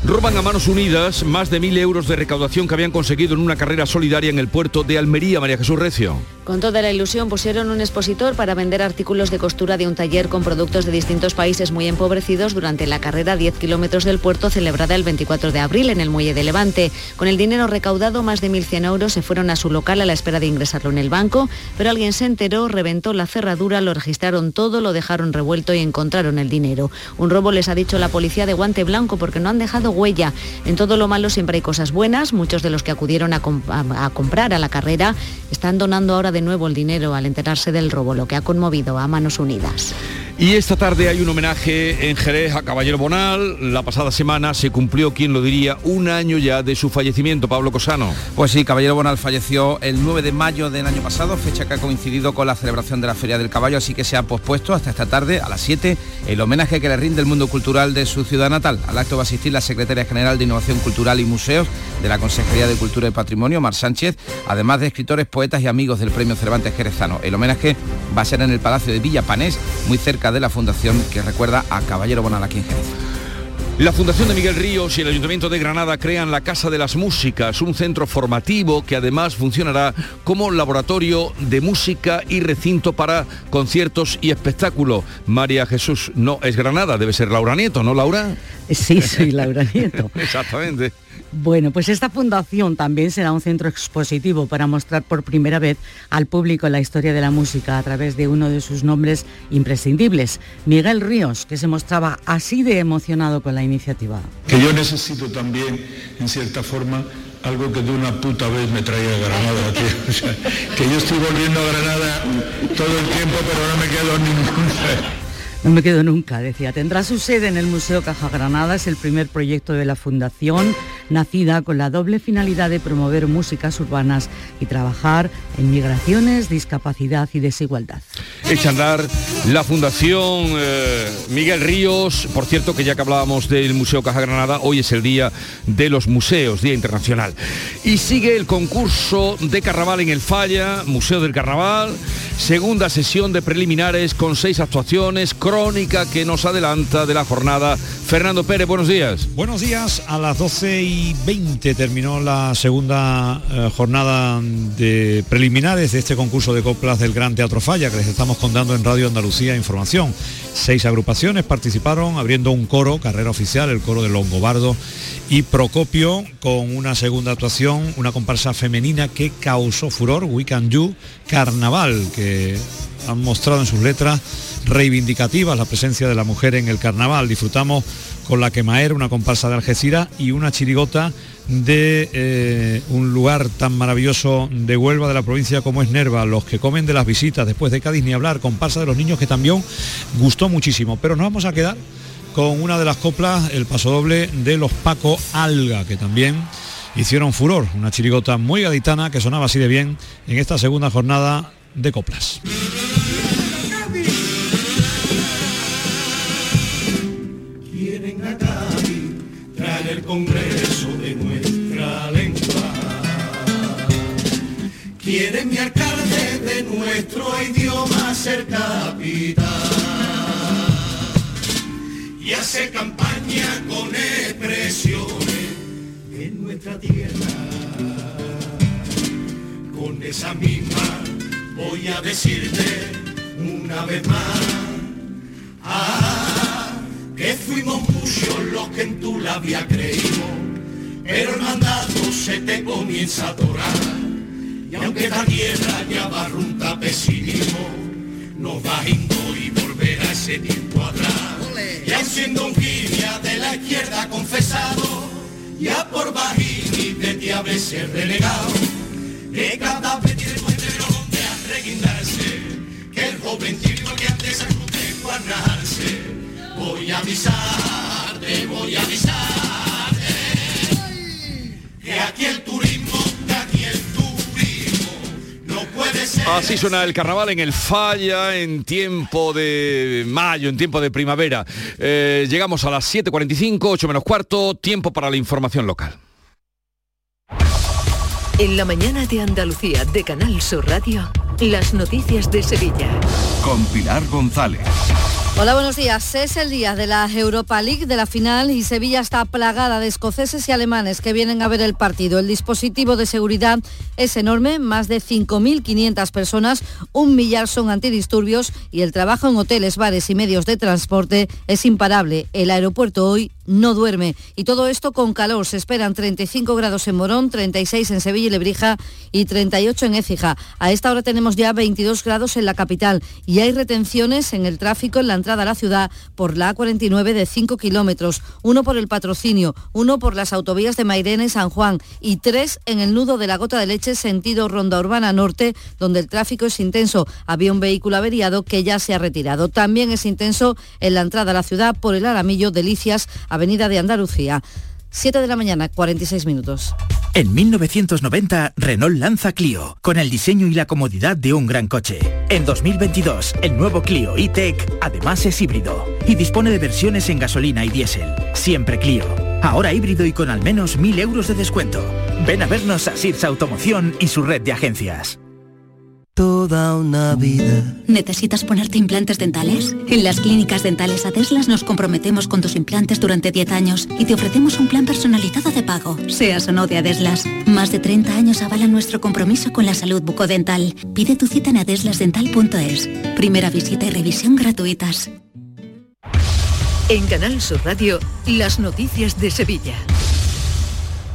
Roban a manos unidas más de mil euros de recaudación que habían conseguido en una carrera solidaria en el puerto de Almería, María Jesús Recio. Con toda la ilusión pusieron un expositor para vender artículos de costura de un taller con productos de distintos países muy empobrecidos durante la carrera 10 kilómetros del puerto celebrada el 24 de abril en el muelle de Levante. Con el dinero recaudado, más de 1.100 euros se fueron a su local a la espera de ingresarlo en el banco, pero alguien se enteró, reventó la cerradura, lo registraron todo, lo dejaron revuelto y encontraron el dinero. Un robo les ha dicho la policía de guante blanco porque no han dejado huella. En todo lo malo siempre hay cosas buenas. Muchos de los que acudieron a, a comprar a la carrera están donando ahora de nuevo el dinero al enterarse del robo, lo que ha conmovido a Manos Unidas. Y esta tarde hay un homenaje en Jerez a Caballero Bonal. La pasada semana se cumplió, quien lo diría, un año ya de su fallecimiento, Pablo Cosano. Pues sí, Caballero Bonal falleció el 9 de mayo del año pasado, fecha que ha coincidido con la celebración de la Feria del Caballo, así que se ha pospuesto hasta esta tarde, a las 7, el homenaje que le rinde el mundo cultural de su ciudad natal. Al acto va a asistir la secretaria general de Innovación Cultural y Museos de la Consejería de Cultura y Patrimonio, Mar Sánchez, además de escritores, poetas y amigos del Premio Cervantes Jerezano. El homenaje va a ser en el Palacio de Villa Panés, muy cerca de la fundación que recuerda a Caballero Bonal aquí en Jerez. La Fundación de Miguel Ríos y el Ayuntamiento de Granada crean la Casa de las Músicas, un centro formativo que además funcionará como laboratorio de música y recinto para conciertos y espectáculos. María Jesús no es Granada, debe ser Laura Nieto, ¿no, Laura? Sí, soy Laura Nieto. (laughs) Exactamente. Bueno, pues esta fundación también será un centro expositivo para mostrar por primera vez al público la historia de la música a través de uno de sus nombres imprescindibles, Miguel Ríos, que se mostraba así de emocionado con la iniciativa. Que yo necesito también, en cierta forma, algo que de una puta vez me traiga Granada, tío. (laughs) Que yo estoy volviendo a Granada todo el tiempo, pero no me quedo ninguna. (laughs) No me quedo nunca, decía. Tendrá su sede en el Museo Caja Granada, es el primer proyecto de la Fundación, nacida con la doble finalidad de promover músicas urbanas y trabajar en migraciones, discapacidad y desigualdad. Echa andar la Fundación eh, Miguel Ríos, por cierto que ya que hablábamos del Museo Caja Granada, hoy es el Día de los Museos, Día Internacional. Y sigue el concurso de Carnaval en el Falla, Museo del Carnaval, segunda sesión de preliminares con seis actuaciones, crónica que nos adelanta de la jornada. Fernando Pérez, buenos días. Buenos días, a las 12 y 20 terminó la segunda eh, jornada de preliminares de este concurso de coplas del Gran Teatro Falla que les estamos contando en Radio Andalucía Información. Seis agrupaciones participaron abriendo un coro, carrera oficial, el coro de Longobardo y Procopio, con una segunda actuación, una comparsa femenina que causó furor, We Can You, Carnaval, que han mostrado en sus letras reivindicativas la presencia de la mujer en el carnaval. Disfrutamos con la quemaera, una comparsa de Algeciras y una chirigota de eh, un lugar tan maravilloso de Huelva, de la provincia como es Nerva, los que comen de las visitas después de Cádiz ni hablar, comparsa de los niños que también gustó muchísimo. Pero nos vamos a quedar con una de las coplas, el paso doble de los Paco Alga, que también hicieron furor. Una chirigota muy gaditana que sonaba así de bien en esta segunda jornada de coplas. Quieren a Cádiz traer el Congreso de nuestra lengua. Quieren mi alcalde de nuestro idioma ser capital. Y hace campaña con expresiones de nuestra tierra. Con esa misma voy a decirte una vez más. Ah, que fuimos muchos los que en tu labia creímos, pero el mandato se te comienza a atorar. Y aunque la tierra ya barrunta pesimismo, nos va y volver a ese tiempo atrás. Y aun siendo un guiña de la izquierda confesado, ya por bajini de ti a ser relegado, que cada vez reguindarse, que el joven que antes acude. Voy a avisarte, voy a avisarte, que aquí el turismo, que aquí el turismo, no puede ser... Así suena el carnaval en el Falla en tiempo de mayo, en tiempo de primavera. Eh, llegamos a las 7.45, 8 menos cuarto, tiempo para la información local. En la mañana de Andalucía de Canal Sur Radio, las noticias de Sevilla. Con Pilar González. Hola, buenos días. Es el día de la Europa League de la final y Sevilla está plagada de escoceses y alemanes que vienen a ver el partido. El dispositivo de seguridad es enorme, más de 5.500 personas, un millar son antidisturbios y el trabajo en hoteles, bares y medios de transporte es imparable. El aeropuerto hoy no duerme. Y todo esto con calor. Se esperan 35 grados en Morón, 36 en Sevilla y Lebrija y 38 en Écija. A esta hora tenemos ya 22 grados en la capital y hay retenciones en el tráfico en la entrada a la ciudad por la A49 de 5 kilómetros, uno por el patrocinio, uno por las autovías de Mairena y San Juan y tres en el nudo de la gota de leche sentido Ronda Urbana Norte, donde el tráfico es intenso. Había un vehículo averiado que ya se ha retirado. También es intenso en la entrada a la ciudad por el Aramillo, Delicias, Avenida de Andalucía. 7 de la mañana, 46 minutos. En 1990, Renault lanza Clio, con el diseño y la comodidad de un gran coche. En 2022, el nuevo Clio E-Tech además es híbrido y dispone de versiones en gasolina y diésel. Siempre Clio. Ahora híbrido y con al menos 1.000 euros de descuento. Ven a vernos a Sirsa Automoción y su red de agencias. Toda una vida. ¿Necesitas ponerte implantes dentales? En las clínicas dentales Adeslas nos comprometemos con tus implantes durante 10 años y te ofrecemos un plan personalizado de pago, seas o no de Adeslas. Más de 30 años avalan nuestro compromiso con la salud bucodental. Pide tu cita en adeslasdental.es. Primera visita y revisión gratuitas. En Canal Sur Radio, las noticias de Sevilla.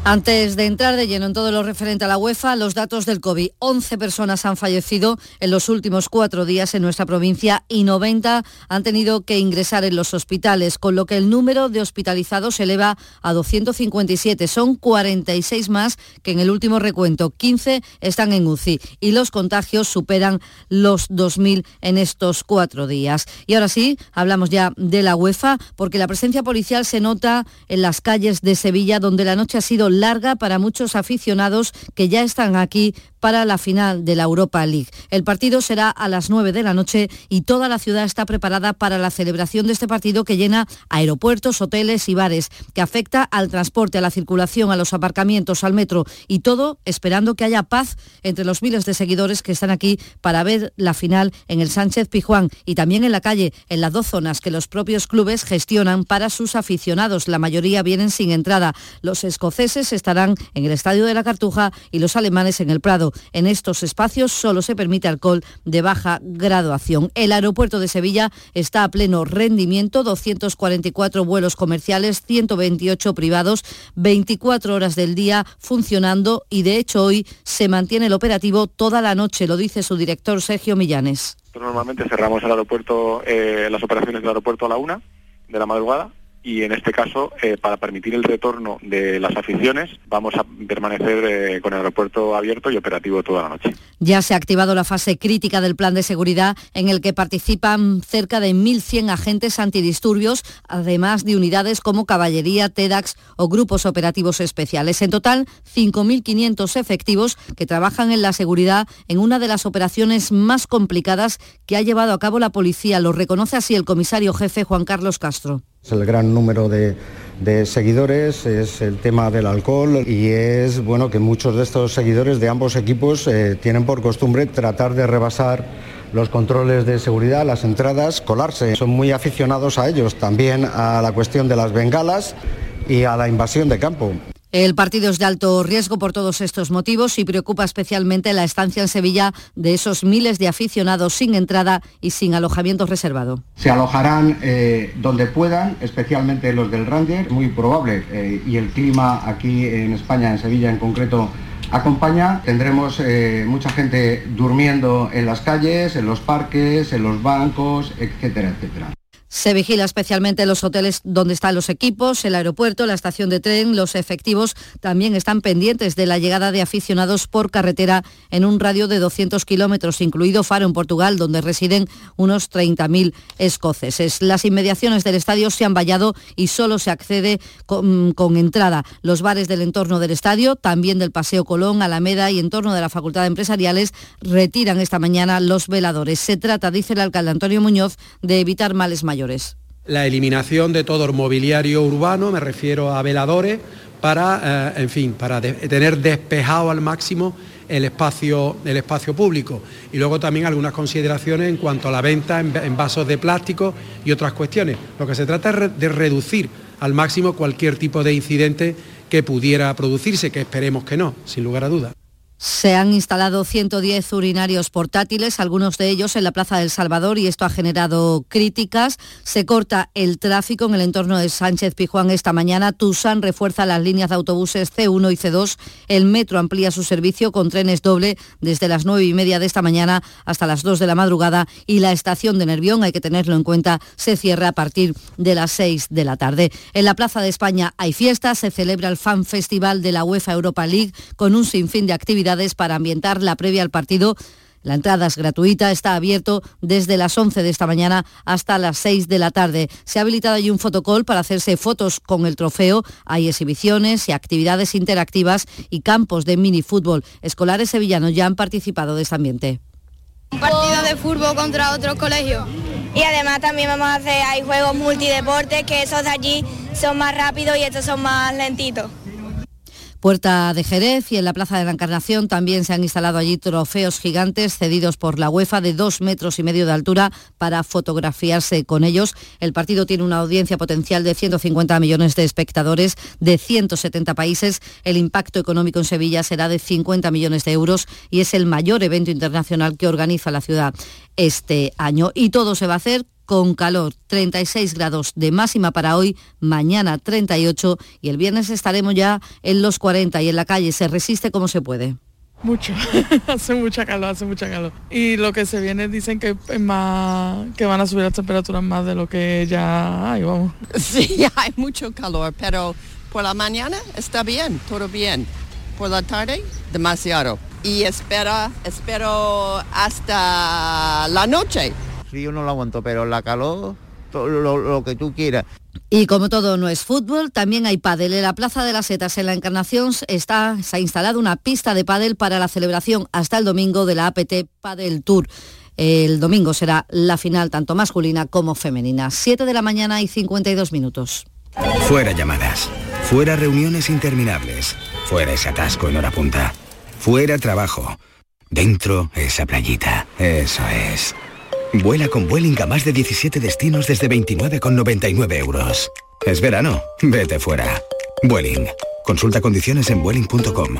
Antes de entrar de lleno en todo lo referente a la UEFA, los datos del COVID. 11 personas han fallecido en los últimos cuatro días en nuestra provincia y 90 han tenido que ingresar en los hospitales, con lo que el número de hospitalizados se eleva a 257. Son 46 más que en el último recuento. 15 están en UCI y los contagios superan los 2.000 en estos cuatro días. Y ahora sí, hablamos ya de la UEFA, porque la presencia policial se nota en las calles de Sevilla, donde la noche ha sido larga para muchos aficionados que ya están aquí para la final de la Europa League. El partido será a las 9 de la noche y toda la ciudad está preparada para la celebración de este partido que llena aeropuertos, hoteles y bares, que afecta al transporte, a la circulación, a los aparcamientos, al metro y todo esperando que haya paz entre los miles de seguidores que están aquí para ver la final en el Sánchez Pijuán y también en la calle, en las dos zonas que los propios clubes gestionan para sus aficionados. La mayoría vienen sin entrada. Los escoceses estarán en el Estadio de la Cartuja y los alemanes en el Prado. En estos espacios solo se permite alcohol de baja graduación. El aeropuerto de Sevilla está a pleno rendimiento, 244 vuelos comerciales, 128 privados, 24 horas del día funcionando y de hecho hoy se mantiene el operativo toda la noche, lo dice su director Sergio Millanes. Normalmente cerramos el aeropuerto, eh, las operaciones del aeropuerto a la una de la madrugada y en este caso, eh, para permitir el retorno de las aficiones, vamos a permanecer eh, con el aeropuerto abierto y operativo toda la noche. Ya se ha activado la fase crítica del plan de seguridad en el que participan cerca de 1.100 agentes antidisturbios, además de unidades como caballería, TEDAX o grupos operativos especiales. En total, 5.500 efectivos que trabajan en la seguridad en una de las operaciones más complicadas que ha llevado a cabo la policía. Lo reconoce así el comisario jefe Juan Carlos Castro. Es el gran número de, seguidores, es el tema del alcohol y es bueno que muchos de estos seguidores de ambos equipos eh, tienen por costumbre tratar de rebasar los controles de seguridad, las entradas, colarse. Son muy aficionados a ellos, también a la cuestión de las bengalas y a la invasión de campo. El partido es de alto riesgo por todos estos motivos y preocupa especialmente la estancia en Sevilla de esos miles de aficionados sin entrada y sin alojamiento reservado. Se alojarán eh, donde puedan, especialmente los del Ranger, muy probable, eh, y el clima aquí en España, en Sevilla en concreto, acompaña. Tendremos eh, mucha gente durmiendo en las calles, en los parques, en los bancos, etcétera, etcétera. Se vigila especialmente los hoteles donde están los equipos, el aeropuerto, la estación de tren. Los efectivos también están pendientes de la llegada de aficionados por carretera en un radio de 200 kilómetros, incluido Faro en Portugal, donde residen unos 30.000 escoceses. Las inmediaciones del estadio se han vallado y solo se accede con, entrada. Los bares del entorno del estadio, también del Paseo Colón, Alameda y entorno de la Facultad de Empresariales, retiran esta mañana los veladores. Se trata, dice el alcalde Antonio Muñoz, de evitar males mayores. La eliminación de todo el mobiliario urbano, me refiero a veladores, para, eh, en fin, para tener despejado al máximo el espacio, el espacio público. Y luego también algunas consideraciones en cuanto a la venta en, vasos de plástico y otras cuestiones. Lo que se trata es de reducir al máximo cualquier tipo de incidente que pudiera producirse, que esperemos que no, sin lugar a dudas. Se han instalado 110 urinarios portátiles, algunos de ellos en la Plaza del Salvador, y esto ha generado críticas. Se corta el tráfico en el entorno de Sánchez Pijuán esta mañana. Tusan refuerza las líneas de autobuses C1 y C2. El metro amplía su servicio con trenes doble desde las 9 y media de esta mañana hasta las 2 de la madrugada. Y la estación de Nervión, hay que tenerlo en cuenta, se cierra a partir de las 6 de la tarde. En la Plaza de España hay fiestas, se celebra el Fan Festival de la UEFA Europa League con un sinfín de actividades para ambientar la previa al partido. La entrada es gratuita, está abierto desde las 11 de esta mañana hasta las 6 de la tarde. Se ha habilitado allí un fotocall para hacerse fotos con el trofeo. Hay exhibiciones y actividades interactivas y campos de minifútbol. Escolares sevillanos ya han participado de este ambiente. Un partido de fútbol contra otro colegio. Y además también vamos a hacer, hay juegos multideportes que esos de allí son más rápidos y estos son más lentitos. Puerta de Jerez y en la Plaza de la Encarnación también se han instalado allí trofeos gigantes cedidos por la UEFA de dos metros y medio de altura para fotografiarse con ellos. El partido tiene una audiencia potencial de 150 millones de espectadores de 170 países. El impacto económico en Sevilla será de 50 millones de euros y es el mayor evento internacional que organiza la ciudad este año. Y todo se va a hacer con calor, 36 grados de máxima para hoy, mañana 38 y el viernes estaremos ya en los 40 y en la calle se resiste como se puede. Mucho, (laughs) hace mucha calor, hace mucha calor. Y lo que se viene dicen que más, que van a subir las temperaturas más de lo que ya hay, vamos. (laughs) Sí, hay mucho calor, pero por la mañana está bien, todo bien. Por la tarde, demasiado. Y espera, espero hasta la noche frío no lo aguanto, pero la calor, todo lo, que tú quieras. Y como todo no es fútbol, también hay pádel. En la Plaza de las Setas, en la Encarnación, está, se ha instalado una pista de pádel para la celebración hasta el domingo de la APT Padel Tour. El domingo será la final tanto masculina como femenina. 7 de la mañana y 52 minutos. Fuera llamadas, fuera reuniones interminables, fuera ese atasco en hora punta, fuera trabajo, dentro esa playita, eso es. Vuela con Vueling a más de 17 destinos desde 29,99 euros. Es verano, vete fuera. Vueling. Consulta condiciones en vueling.com.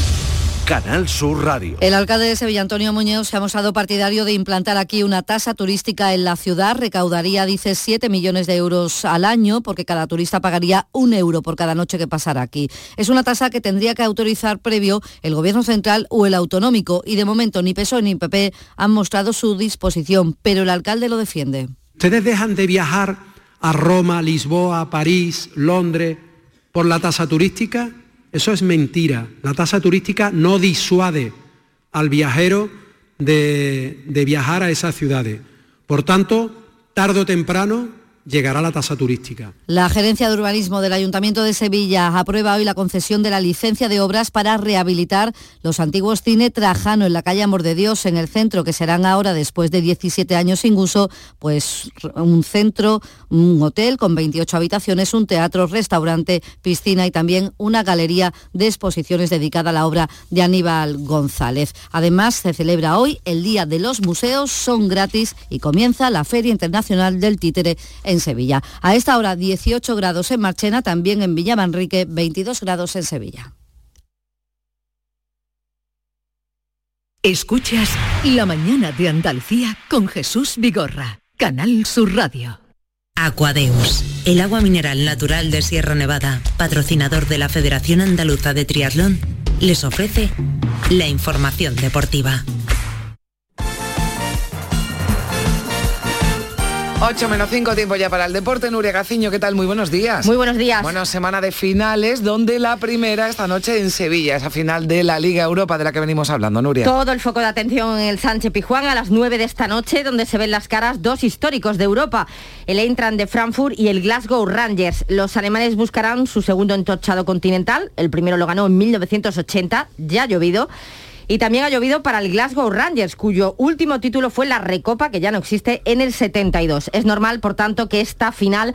Canal Sur Radio. El alcalde de Sevilla, Antonio Muñoz, se ha mostrado partidario de implantar aquí una tasa turística en la ciudad. Recaudaría, dice, 7 millones de euros al año porque cada turista pagaría un euro por cada noche que pasara aquí. Es una tasa que tendría que autorizar previo el Gobierno central o el autonómico y de momento ni PSOE ni PP han mostrado su disposición, pero el alcalde lo defiende. Ustedes dejan de viajar a Roma, Lisboa, París, Londres por la tasa turística eso es mentira. La tasa turística no disuade al viajero de, de viajar a esas ciudades. Por tanto, tarde o temprano llegará la tasa turística. La Gerencia de Urbanismo del Ayuntamiento de Sevilla aprueba hoy la concesión de la licencia de obras para rehabilitar los antiguos cine Trajano en la calle Amor de Dios, en el centro, que serán ahora, después de 17 años sin uso, pues un centro, un hotel con 28 habitaciones, un teatro, restaurante, piscina y también una galería de exposiciones dedicada a la obra de Aníbal González. Además, se celebra hoy el Día de los Museos, son gratis y comienza la Feria Internacional del Títere Sevilla. A esta hora 18 grados en Marchena, también en Villa Manrique 22 grados en Sevilla. Escuchas La mañana de Andalucía con Jesús Vigorra, Canal Sur Radio. Aquadeus, el agua mineral natural de Sierra Nevada, patrocinador de la Federación Andaluza de Triatlón, les ofrece la información deportiva. 8 menos 5 tiempo ya para el deporte. Nuria Gaciño, ¿qué tal? Muy buenos días. Muy buenos días. Bueno, semana de finales, donde la primera esta noche en Sevilla, esa final de la Liga Europa de la que venimos hablando, Nuria. Todo el foco de atención en el Sánchez Pijuán a las 9 de esta noche, donde se ven las caras dos históricos de Europa, el Eintracht de Frankfurt y el Glasgow Rangers. Los alemanes buscarán su segundo entorchado continental. El primero lo ganó en 1980, ya ha llovido. Y también ha llovido para el Glasgow Rangers, cuyo último título fue la Recopa, que ya no existe, en el 72. Es normal, por tanto, que esta final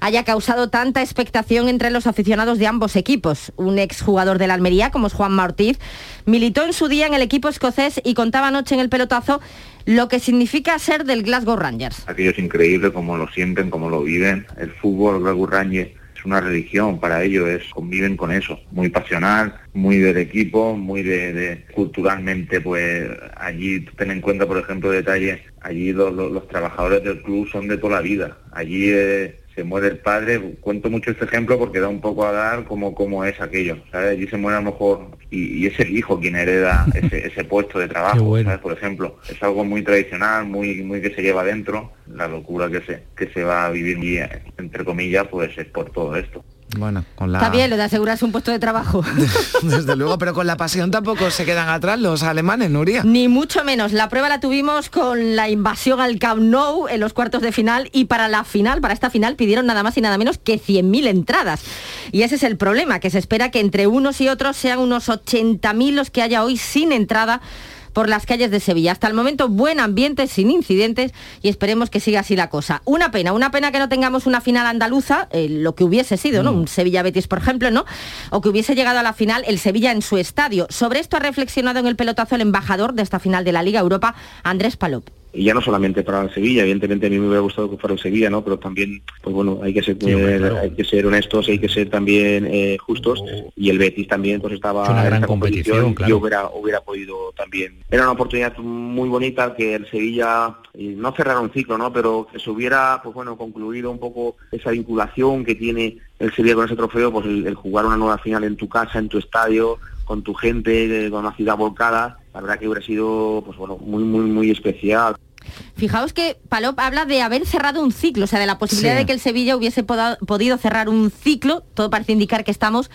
haya causado tanta expectación entre los aficionados de ambos equipos. Un exjugador de la Almería, como es Juan Ortiz, militó en su día en el equipo escocés y contaba anoche en el pelotazo lo que significa ser del Glasgow Rangers. Aquello es increíble como lo sienten, como lo viven. El fútbol Glasgow Rangers es una religión para ellos, es, conviven con eso, muy pasional, muy del equipo, muy de, culturalmente, pues allí ten en cuenta, por ejemplo, detalles, allí los, los, trabajadores del club son de toda la vida, allí eh, se muere el padre, cuento mucho este ejemplo porque da un poco a dar como, como es aquello, ¿sabes? Allí se muere a lo mejor y, es el hijo quien hereda (laughs) ese, ese puesto de trabajo, ¿sabes? Por ejemplo, es algo muy tradicional, muy, muy que se lleva dentro, la locura que se, que se va a vivir, entre comillas, pues es por todo esto. Bueno, con la... Está bien lo de asegurarse un puesto de trabajo. (laughs) Desde luego, pero con la pasión tampoco se quedan atrás los alemanes, Nuria. Ni mucho menos. La prueba la tuvimos con la invasión al Camp Nou en los cuartos de final y para la final, para esta final, pidieron nada más y nada menos que 100.000 entradas. Y ese es el problema, que se espera que entre unos y otros sean unos 80.000 los que haya hoy sin entrada por las calles de Sevilla. Hasta el momento buen ambiente, sin incidentes y esperemos que siga así la cosa. Una pena, una pena que no tengamos una final andaluza, eh, lo que hubiese sido, ¿no? Mm. Un Sevilla-Betis, por ejemplo, ¿no? O que hubiese llegado a la final el Sevilla en su estadio. Sobre esto ha reflexionado en el pelotazo el embajador de esta final de la Liga Europa, Andrés Palop y ya no solamente para el Sevilla, evidentemente a mí me hubiera gustado que fuera el Sevilla, ¿no? Pero también, pues bueno, hay que ser, hay que ser honestos, hay que ser también eh, justos y el Betis también pues estaba en esta competición, y hubiera hubiera podido también. Era una oportunidad muy bonita que el Sevilla no cerrara un ciclo, ¿no? Pero que se hubiera, pues bueno, concluido un poco esa vinculación que tiene el Sevilla con ese trofeo, pues el jugar una nueva final en tu casa, en tu estadio, con tu gente, con una ciudad volcada, la verdad que hubiera sido pues bueno, muy, muy, muy especial. Fijaos que Palop habla de haber cerrado un ciclo, o sea, de la posibilidad Sí. de que el Sevilla hubiese podido cerrar un ciclo. Todo parece indicar que estamos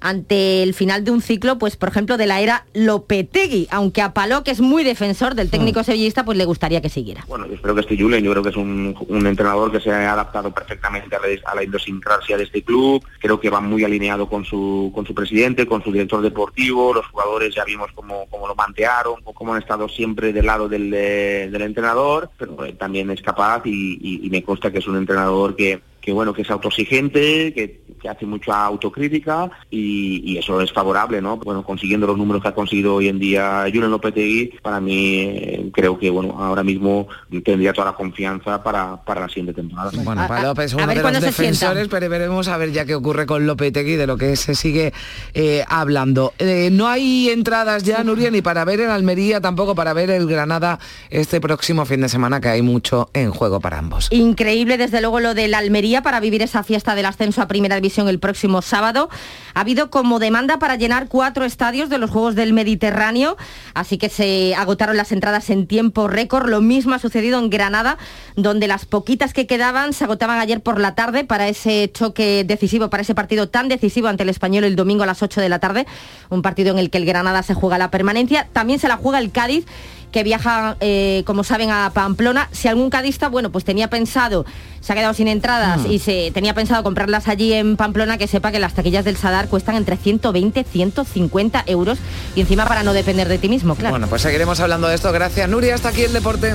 ante el final de un ciclo, pues por ejemplo, de la era Lopetegui, aunque a Palop, que es muy defensor del técnico sevillista, pues le gustaría que siguiera. Bueno, yo espero que esté Julen, yo creo que es un, un entrenador que se ha adaptado perfectamente a la, a la idiosincrasia de este club, creo que va muy alineado con su, con su presidente, con su director deportivo, los jugadores ya vimos cómo, cómo lo mantearon, cómo han estado siempre del lado del, del entrenador, pero eh, también es capaz y, y- y me consta que es un entrenador que, que bueno, que es autoexigente, que, que hace mucha autocrítica y, y eso es favorable, ¿no? Bueno, consiguiendo los números que ha conseguido hoy en día Julen Lopetegui, para mí eh, creo que bueno, ahora mismo tendría toda la confianza para, para la siguiente temporada. Bueno, para López es a uno ver de los cuándo se sienta. defensores, pero veremos a ver ya qué ocurre con Lopetegui, de lo que se sigue eh, hablando. Eh, no hay entradas ya, Nuria, ni para ver el Almería, tampoco para ver el Granada este próximo fin de semana, que hay mucho en juego para ambos. Increíble, desde luego, lo de la Para vivir esa fiesta del ascenso a Primera División el próximo sábado. Ha habido como demanda para llenar cuatro estadios de los Juegos del Mediterráneo, así que se agotaron las entradas en tiempo récord. Lo mismo ha sucedido en Granada, donde las poquitas que quedaban se agotaban ayer por la tarde para ese choque decisivo, para ese partido tan decisivo ante el español el domingo a las 8 de la tarde, un partido en el que el Granada se juega la permanencia. También se la juega el Cádiz que viaja, eh, como saben, a Pamplona. Si algún cadista, bueno, pues tenía pensado, se ha quedado sin entradas Mm. y se tenía pensado comprarlas allí en Pamplona, que sepa que las taquillas del Sadar cuestan entre 120 150 euros y encima para no depender de ti mismo, claro. Bueno, pues seguiremos hablando de esto. Gracias, Nuria. Hasta aquí el deporte.